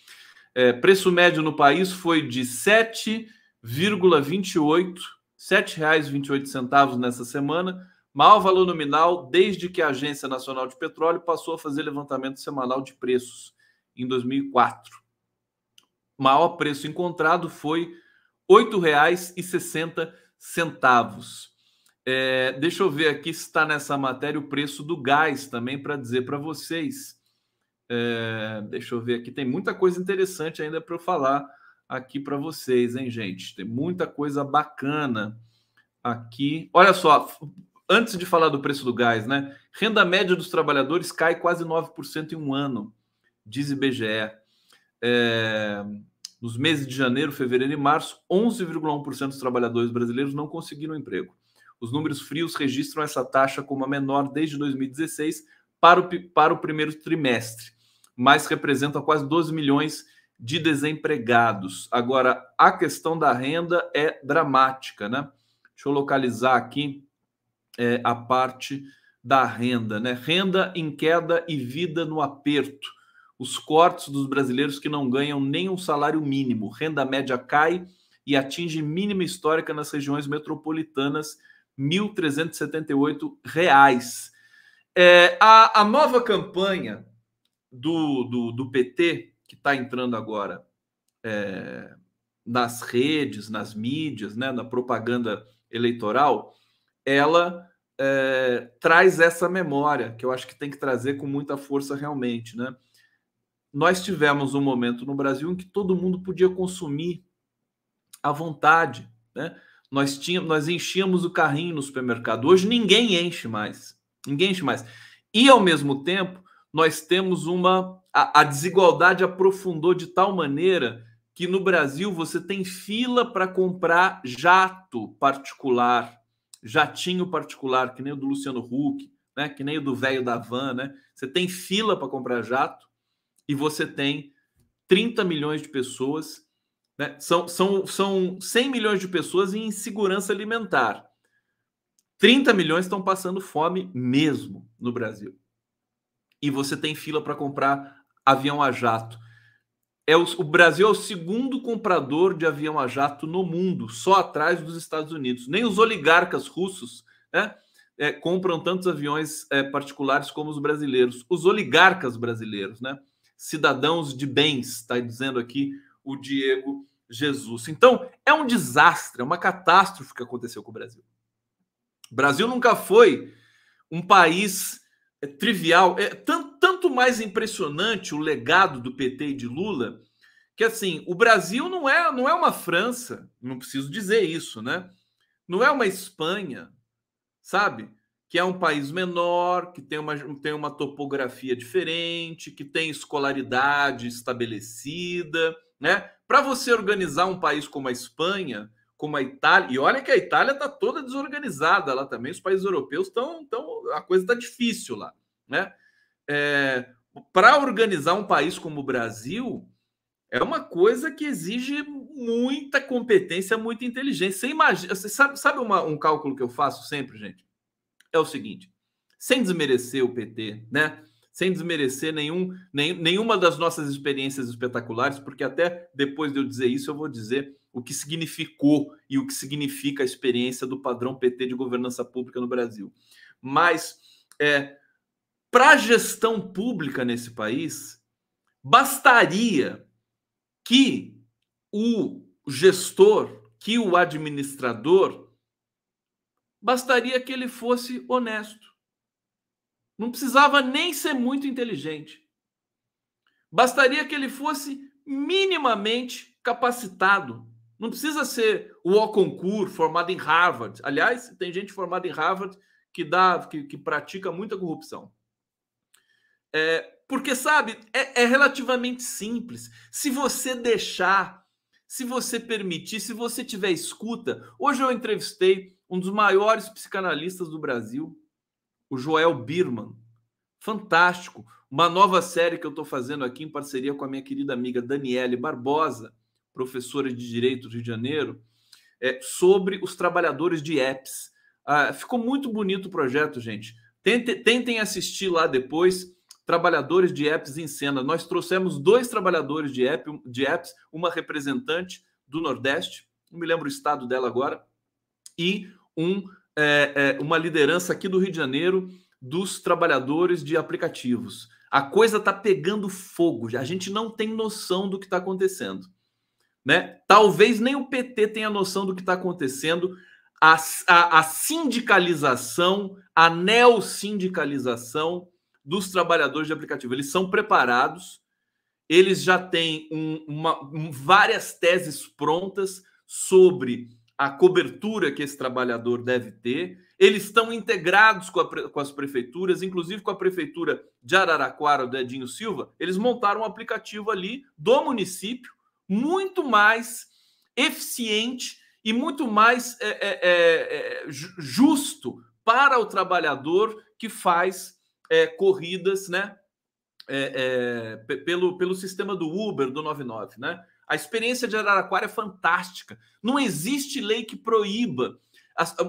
É, preço médio no país foi de 7,28, R$ 7,28 nessa semana, maior valor nominal desde que a Agência Nacional de Petróleo passou a fazer levantamento semanal de preços em 2004. Maior preço encontrado foi R$ 8,60. É, deixa eu ver aqui se está nessa matéria o preço do gás também para dizer para vocês. É, deixa eu ver aqui, tem muita coisa interessante ainda para eu falar aqui para vocês, hein, gente? Tem muita coisa bacana aqui. Olha só, antes de falar do preço do gás, né? Renda média dos trabalhadores cai quase 9% em um ano, diz IBGE. É, nos meses de janeiro, fevereiro e março, 11,1% dos trabalhadores brasileiros não conseguiram emprego. Os números frios registram essa taxa como a menor desde 2016 para o, para o primeiro trimestre, mas representam quase 12 milhões de desempregados. Agora, a questão da renda é dramática, né? Deixa eu localizar aqui é, a parte da renda, né? Renda em queda e vida no aperto. Os cortes dos brasileiros que não ganham nem um salário mínimo. Renda média cai e atinge mínima histórica nas regiões metropolitanas 1.378 reais. É, a, a nova campanha do, do, do PT, que está entrando agora é, nas redes, nas mídias, né, na propaganda eleitoral, ela é, traz essa memória que eu acho que tem que trazer com muita força realmente, né? Nós tivemos um momento no Brasil em que todo mundo podia consumir à vontade, né? Nós, tínhamos, nós enchíamos o carrinho no supermercado. Hoje ninguém enche mais. Ninguém enche mais. E, ao mesmo tempo, nós temos uma. A, a desigualdade aprofundou de tal maneira que no Brasil você tem fila para comprar jato particular, jatinho particular, que nem o do Luciano Huck, né? que nem o do velho da van. Né? Você tem fila para comprar jato e você tem 30 milhões de pessoas né? São, são, são 100 milhões de pessoas em insegurança alimentar. 30 milhões estão passando fome mesmo no Brasil. E você tem fila para comprar avião a jato. É o, o, Brasil é o segundo comprador de avião a jato no mundo, só atrás dos Estados Unidos. Nem os oligarcas russos né, é, compram tantos aviões é, particulares como os brasileiros. Os oligarcas brasileiros, né, cidadãos de bens, está dizendo aqui o Diego Jesus. Então, é um desastre, é uma catástrofe que aconteceu com o Brasil. O Brasil nunca foi um país é, trivial. É tanto, tanto mais impressionante o legado do PT e de Lula, que assim, o Brasil não é, não é uma França, não preciso dizer isso, né? Não é uma Espanha, sabe? Que é um país menor, que tem uma, tem uma topografia diferente, que tem escolaridade estabelecida né? Para você organizar um país como a Espanha, como a Itália, e olha que a Itália está toda desorganizada lá também, os países europeus estão, então a coisa está difícil lá, né? É, Para organizar um país como o Brasil, é uma coisa que exige muita competência, muita inteligência. Você imagina, você sabe, sabe uma, um cálculo que eu faço sempre, gente? É o seguinte: sem desmerecer o PT, né? Sem desmerecer nenhum, nem, nenhuma das nossas experiências espetaculares, porque até depois de eu dizer isso, eu vou dizer o que significou e o que significa a experiência do padrão PT de governança pública no Brasil. Mas é, para a gestão pública nesse país, bastaria que o gestor, que o administrador, bastaria que ele fosse honesto. Não precisava nem ser muito inteligente. Bastaria que ele fosse minimamente capacitado. Não precisa ser o O concurso formado em Harvard. Aliás, tem gente formada em Harvard que dá, que, que pratica muita corrupção. É, porque, sabe, é, é relativamente simples. Se você deixar, se você permitir, se você tiver escuta. Hoje eu entrevistei um dos maiores psicanalistas do Brasil, o Joel Birman. Fantástico. Uma nova série que eu estou fazendo aqui em parceria com a minha querida amiga Daniele Barbosa, professora de Direito do Rio de Janeiro, é, sobre os trabalhadores de apps. Ah, ficou muito bonito o projeto, gente. Tentem, tentem assistir lá depois. Trabalhadores de apps em cena. Nós trouxemos dois trabalhadores de, app, de apps, uma representante do Nordeste, não me lembro o estado dela agora, e um é, é, uma liderança aqui do Rio de Janeiro dos trabalhadores de aplicativos. A coisa está pegando fogo, a gente não tem noção do que está acontecendo. Né? Talvez nem o PT tenha noção do que está acontecendo. A, a, a, sindicalização, a neossindicalização dos trabalhadores de aplicativo. Eles são preparados, eles já têm um, uma, um, várias teses prontas sobre a cobertura que esse trabalhador deve ter. Eles estão integrados com, a, com, as prefeituras, inclusive com a prefeitura de Araraquara, do Edinho Silva. Eles montaram um aplicativo ali do município, muito mais eficiente e muito mais é, é, é, é justo para o trabalhador que faz é, corridas, né? É, pelo, pelo sistema do Uber, do 99, né? A experiência de Araraquara é fantástica. Não existe lei que proíba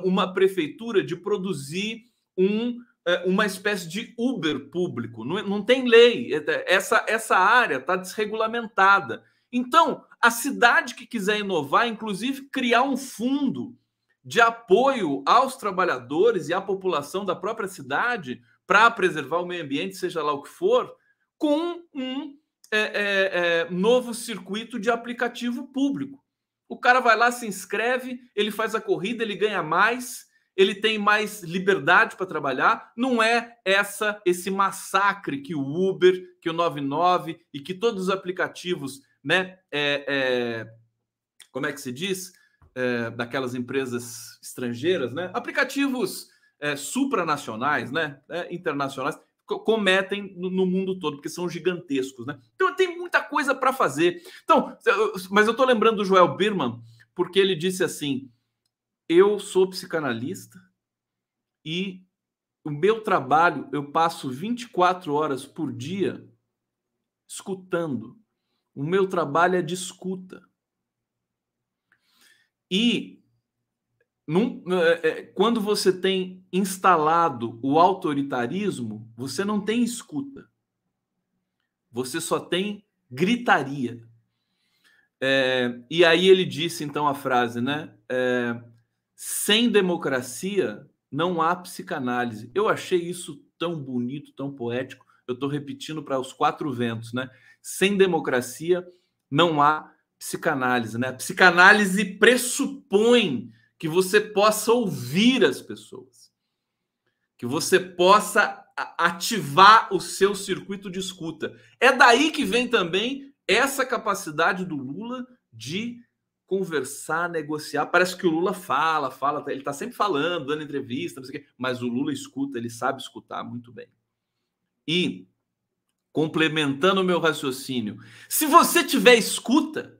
uma prefeitura de produzir um, é, uma espécie de Uber público. Não, não tem lei. É, essa, essa área está desregulamentada. Então, a cidade que quiser inovar, inclusive criar um fundo de apoio aos trabalhadores e à população da própria cidade para preservar o meio ambiente, seja lá o que for, com um é, é, é, novo circuito de aplicativo público. O cara vai lá, se inscreve, ele faz a corrida, ele ganha mais, ele tem mais liberdade para trabalhar. Não é essa esse massacre que o Uber, que o 99 e que todos os aplicativos, né? É, é, como é que se diz? É, daquelas empresas estrangeiras, né? Aplicativos supranacionais, né? internacionais cometem no, mundo todo, porque são gigantescos, né? Muita coisa para fazer. Então, mas eu estou lembrando do Joel Birman, porque ele disse assim: eu sou psicanalista e o meu trabalho eu passo 24 horas por dia escutando. O meu trabalho é de escuta. E num, é, é, quando você tem instalado o autoritarismo, você não tem escuta. Você só tem gritaria. É, e aí ele disse então a frase, né? É, sem democracia não há psicanálise. Eu achei isso tão bonito, tão poético. Eu estou repetindo para os quatro ventos, né? Sem democracia não há psicanálise, né? psicanálise pressupõe que você possa ouvir as pessoas, que você possa ativar o seu circuito de escuta. É daí que vem também essa capacidade do Lula de conversar, negociar. Parece que o Lula fala, fala, ele está sempre falando, dando entrevista, mas o Lula escuta, ele sabe escutar muito bem. E complementando o meu raciocínio, se você tiver escuta,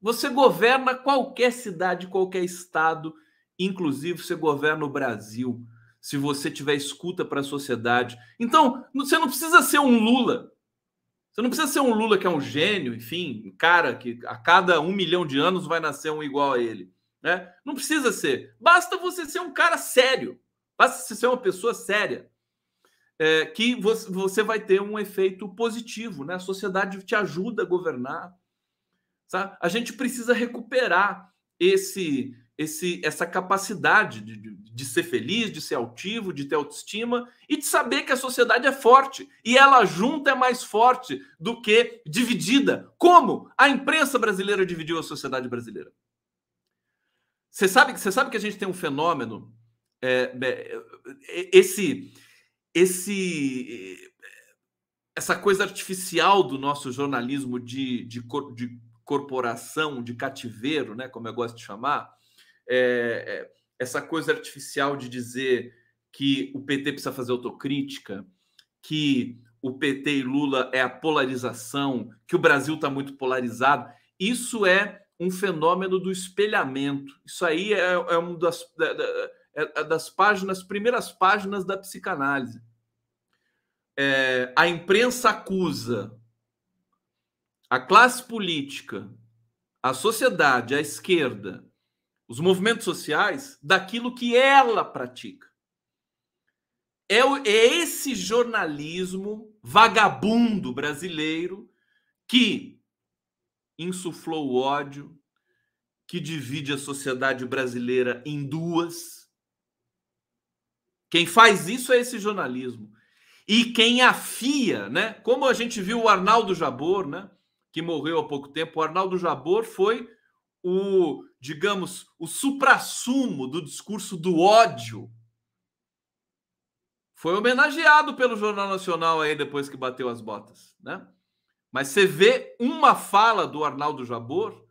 você governa qualquer cidade, qualquer estado, inclusive você governa o Brasil, se você tiver escuta para a sociedade. Então, você não precisa ser um Lula. Você não precisa ser um Lula que é um gênio, enfim, um cara que a cada um milhão de anos vai nascer um igual a ele. Né? Não precisa ser. Basta você ser um cara sério. Basta você ser uma pessoa séria, é, que você, vai ter um efeito positivo, né? A sociedade te ajuda a governar. Sabe? A gente precisa recuperar esse, esse, essa capacidade de, de, de, ser feliz, de ser altivo, de ter autoestima e de saber que a sociedade é forte e ela junta é mais forte do que dividida. Como a imprensa brasileira dividiu a sociedade brasileira? Você sabe, você sabe que a gente tem um fenômeno, é, é, esse, esse, essa coisa artificial do nosso jornalismo de, de, de corporação, de cativeiro, né, como eu gosto de chamar, é, é, essa coisa artificial de dizer que o PT precisa fazer autocrítica, que o PT e Lula é a polarização, que o Brasil está muito polarizado. Isso é um fenômeno do espelhamento. Isso aí é, é uma das, é, é das páginas, primeiras páginas da psicanálise. É, a imprensa acusa a classe política, a sociedade, a esquerda, os movimentos sociais daquilo que ela pratica. É, é esse jornalismo vagabundo brasileiro que insuflou o ódio, que divide a sociedade brasileira em duas. Quem faz isso é esse jornalismo. E quem afia, né? Como a gente viu o Arnaldo Jabor, né? Que morreu há pouco tempo. O Arnaldo Jabor foi o, digamos, o suprassumo do discurso do ódio. Foi homenageado pelo Jornal Nacional aí depois que bateu as botas, né? Mas você vê uma fala do Arnaldo Jabor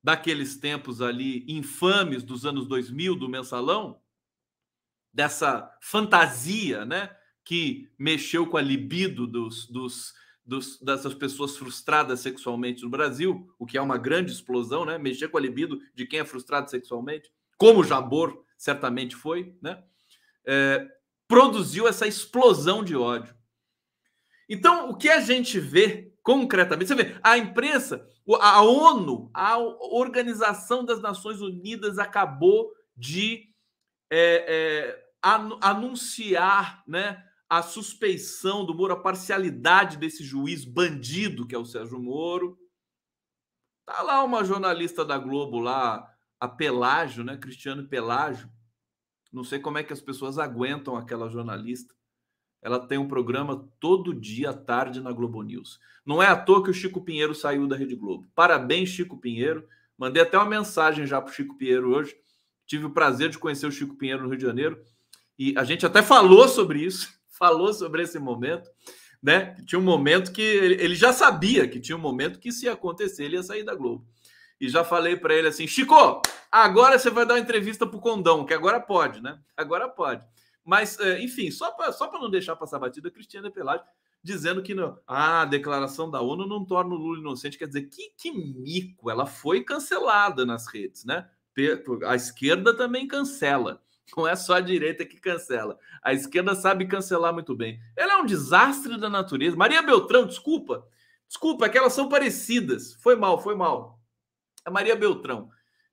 daqueles tempos ali infames dos anos 2000 do mensalão, dessa fantasia, né, que mexeu com a libido dos, dos dos, dessas pessoas frustradas sexualmente no Brasil, o que é uma grande explosão, né? Mexer com a libido de quem é frustrado sexualmente, como Jabor certamente foi, né? É, produziu essa explosão de ódio. Então, o que a gente vê concretamente, você vê, a imprensa, a ONU, a Organização das Nações Unidas acabou de é, é, anunciar, né? A suspeição do Moro, a parcialidade desse juiz bandido que é o Sérgio Moro. Tá lá uma jornalista da Globo lá, a Pelágio, né, Cristiano Pelágio. Não sei como é que as pessoas aguentam aquela jornalista. Ela tem um programa todo dia à tarde na Globo News. Não é à toa que o Chico Pinheiro saiu da Rede Globo. Parabéns, Chico Pinheiro. Mandei até uma mensagem já para o Chico Pinheiro hoje. Tive o prazer de conhecer o Chico Pinheiro no Rio de Janeiro. E a gente até falou sobre isso falou sobre esse momento, né? Tinha um momento que ele, já sabia que tinha um momento que se acontecer, ele ia sair da Globo. E já falei para ele assim: Chico, agora você vai dar uma entrevista para o Condão, que agora pode, né? Agora pode. Mas, é, enfim, só para só não deixar passar batida, Cristiana Pelagio dizendo que não, ah, a declaração da ONU não torna o Lula inocente. Quer dizer, que, que mico! Ela foi cancelada nas redes, né? A esquerda também cancela. Não é só a direita que cancela. A esquerda sabe cancelar muito bem. Ela é um desastre da natureza. Maria Beltrão, desculpa. Desculpa, é que elas são parecidas. Foi mal, foi mal. A Maria Beltrão,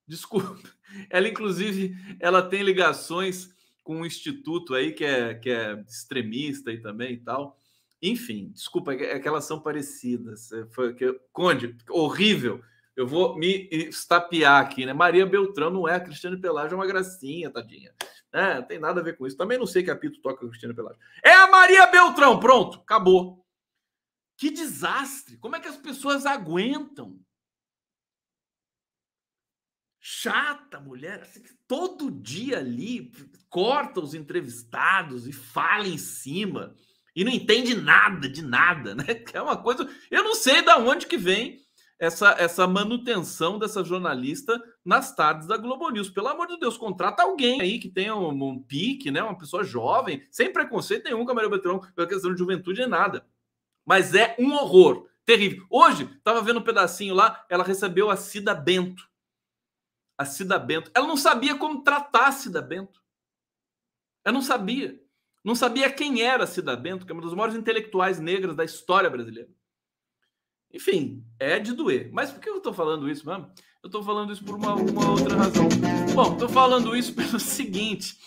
desculpa. Ela, inclusive, ela tem ligações com um instituto aí que é, que é extremista e também e tal. Enfim, desculpa, é que elas são parecidas. Foi, que, Conde, horrível eu vou me estapear aqui, né? Maria Beltrão não é a Cristiane Pelágio, é uma gracinha, tadinha. É, não tem nada a ver com isso. Também não sei que apito toca a Cristiane Pelágio. É a Maria Beltrão, pronto, acabou. Que desastre! Como é que as pessoas aguentam? Chata mulher, assim, todo dia ali corta os entrevistados e fala em cima e não entende nada de nada, né? É uma coisa, eu não sei da onde que vem essa, essa manutenção dessa jornalista nas tardes da Globo News. Pelo amor de Deus, contrata alguém aí que tenha um, um pique, né? Uma pessoa jovem, sem preconceito nenhum com a Maria Beltrão, pela questão de juventude é nada. Mas é um horror. Terrível. Hoje, estava vendo um pedacinho lá, ela recebeu a Cida Bento. A Cida Bento. Ela não sabia como tratar a Cida Bento. Ela não sabia. Não sabia quem era a Cida Bento, que é uma das maiores intelectuais negras da história brasileira. Enfim, é de doer. Mas por que eu estou falando isso mesmo? Eu estou falando isso por uma, uma outra razão. Bom, estou falando isso pelo seguinte,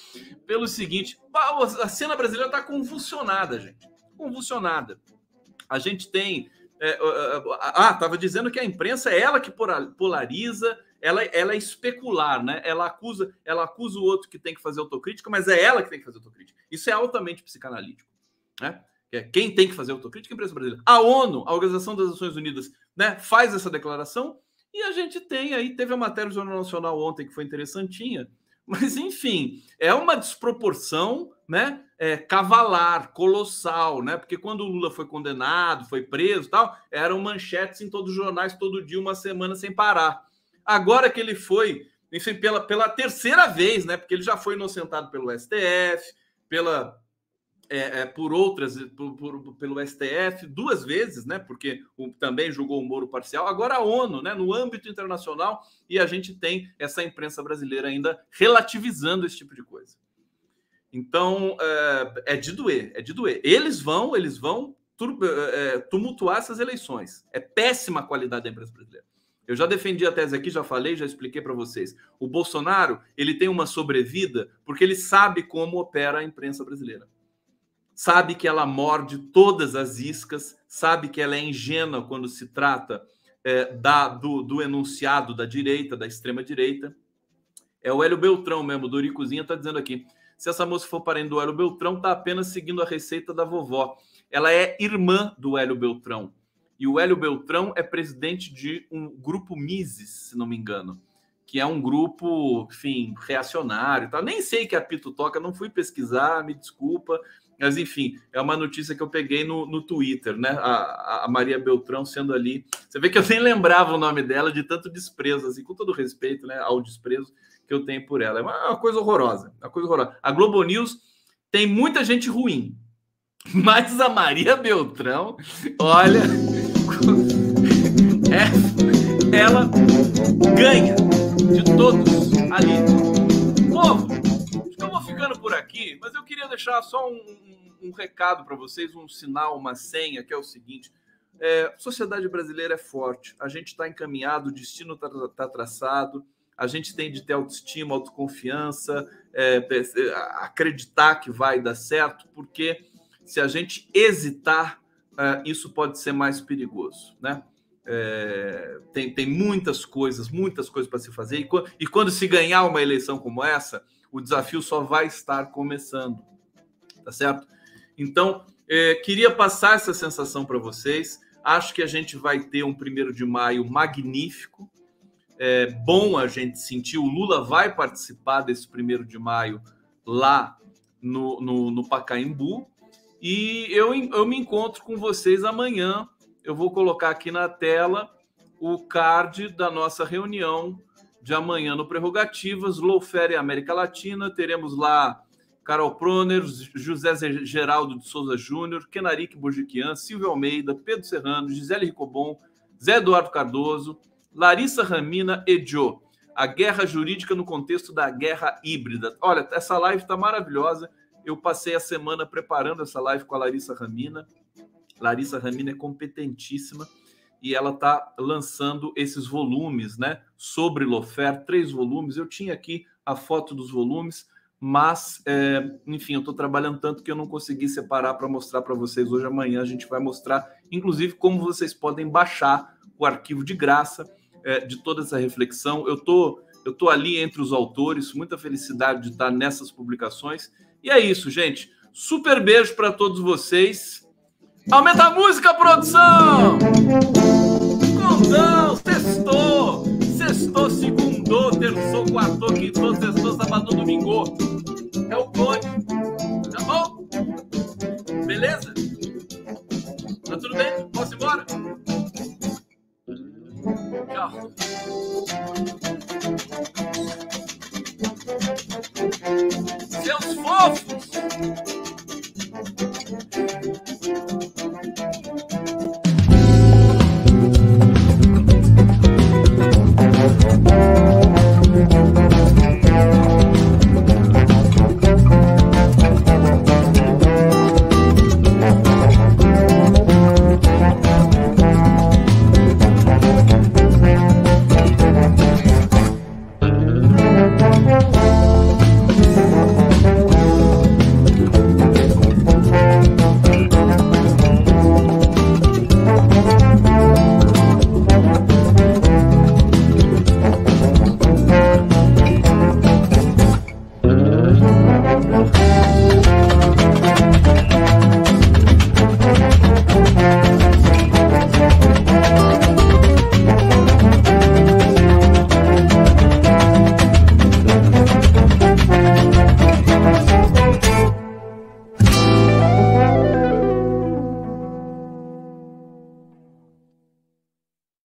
pelo seguinte: a cena brasileira está convulsionada, gente. Convulsionada. A gente tem. É, ah, estava dizendo que a imprensa é ela que polariza, ela, ela é especular, né? Ela acusa, ela acusa o outro que tem que fazer autocrítica, mas é ela que tem que fazer autocrítica. Isso é altamente psicanalítico, né? É quem tem que fazer autocrítica é a imprensa brasileira. A ONU, a Organização das Nações Unidas, né, faz essa declaração e a gente tem aí, teve a matéria do Jornal Nacional ontem que foi interessantinha, mas enfim, é uma desproporção, né, é, cavalar, colossal, né? Porque quando o Lula foi condenado, foi preso, tal, eram manchetes em todos os jornais todo dia, uma semana sem parar. Agora que ele foi, enfim, pela, pela terceira vez, né? Porque ele já foi inocentado pelo STF, pela é, é, por outras, por, por, pelo STF, duas vezes, né? Porque o, também julgou o Moro parcial. Agora a ONU, né? No âmbito internacional, e a gente tem essa imprensa brasileira ainda relativizando esse tipo de coisa. Então é, é de doer, é de doer. Eles vão, eles vão é, é, tumultuar essas eleições. É péssima a qualidade da imprensa brasileira. Eu já defendi a tese aqui, já falei, já expliquei para vocês. O Bolsonaro ele tem uma sobrevida porque ele sabe como opera a imprensa brasileira sabe que ela morde todas as iscas, sabe que ela é ingênua quando se trata é, da, do, do, enunciado da direita, da extrema-direita. É o Hélio Beltrão mesmo, do Uricozinha, está dizendo aqui. Se essa moça for parente do Hélio Beltrão, está apenas seguindo a receita da vovó. Ela é irmã do Hélio Beltrão. E o Hélio Beltrão é presidente de um grupo Mises, se não me engano, que é um grupo, enfim, reacionário. Tá? Nem sei que a Pito toca, não fui pesquisar, me desculpa. Mas, enfim, é uma notícia que eu peguei no, no Twitter, né? A, a, Maria Beltrão sendo ali. Você vê que eu nem lembrava o nome dela de tanto desprezo, assim, com todo respeito né, ao desprezo que eu tenho por ela. É uma, uma coisa horrorosa. Uma coisa horrorosa. A Globo News tem muita gente ruim, mas a Maria Beltrão, olha. é, ela ganha de todos ali. Povo, ficando por aqui, mas eu queria deixar só um, um, recado para vocês, um sinal, uma senha, que é o seguinte. É, sociedade brasileira é forte, a gente está encaminhado, o destino está tá traçado, a gente tem de ter autoestima, autoconfiança, é, é, acreditar que vai dar certo, porque se a gente hesitar, é, isso pode ser mais perigoso, né? É, tem, tem muitas coisas, muitas coisas para se fazer, e, e quando se ganhar uma eleição como essa, o desafio só vai estar começando, tá certo? Então, é, queria passar essa sensação para vocês. Acho que a gente vai ter um primeiro de maio magnífico. É bom a gente sentir. O Lula vai participar desse primeiro de maio lá no, no, no Pacaembu. E eu, eu me encontro com vocês amanhã. Eu vou colocar aqui na tela o card da nossa reunião de amanhã no Prerrogativas, Lowfare América Latina, teremos lá Carol Proner, José Geraldo de Souza Júnior, Kenarique Burjiquian, Silvio Almeida, Pedro Serrano, Gisele Ricobon, Zé Eduardo Cardoso, Larissa Ramina e Joe. A guerra jurídica no contexto da guerra híbrida. Olha, essa live está maravilhosa. Eu passei a semana preparando essa live com a Larissa Ramina. Larissa Ramina é competentíssima e ela está lançando esses volumes, né? Sobre Lofer, três volumes. Eu tinha aqui a foto dos volumes, mas, é, enfim, eu estou trabalhando tanto que eu não consegui separar para mostrar para vocês hoje. Amanhã a gente vai mostrar, inclusive, como vocês podem baixar o arquivo de graça é, de toda essa reflexão. Eu tô, eu tô ali entre os autores, muita felicidade de estar nessas publicações. E é isso, gente. Super beijo para todos vocês. Aumenta a música, produção! Condão, sextou! sexto, segundo, terçou, quarto, quinto, sexto, sábado, domingo. É o clone. Tá bom? Beleza? Tá tudo bem? Posso ir embora? Tchau. Seus fofos!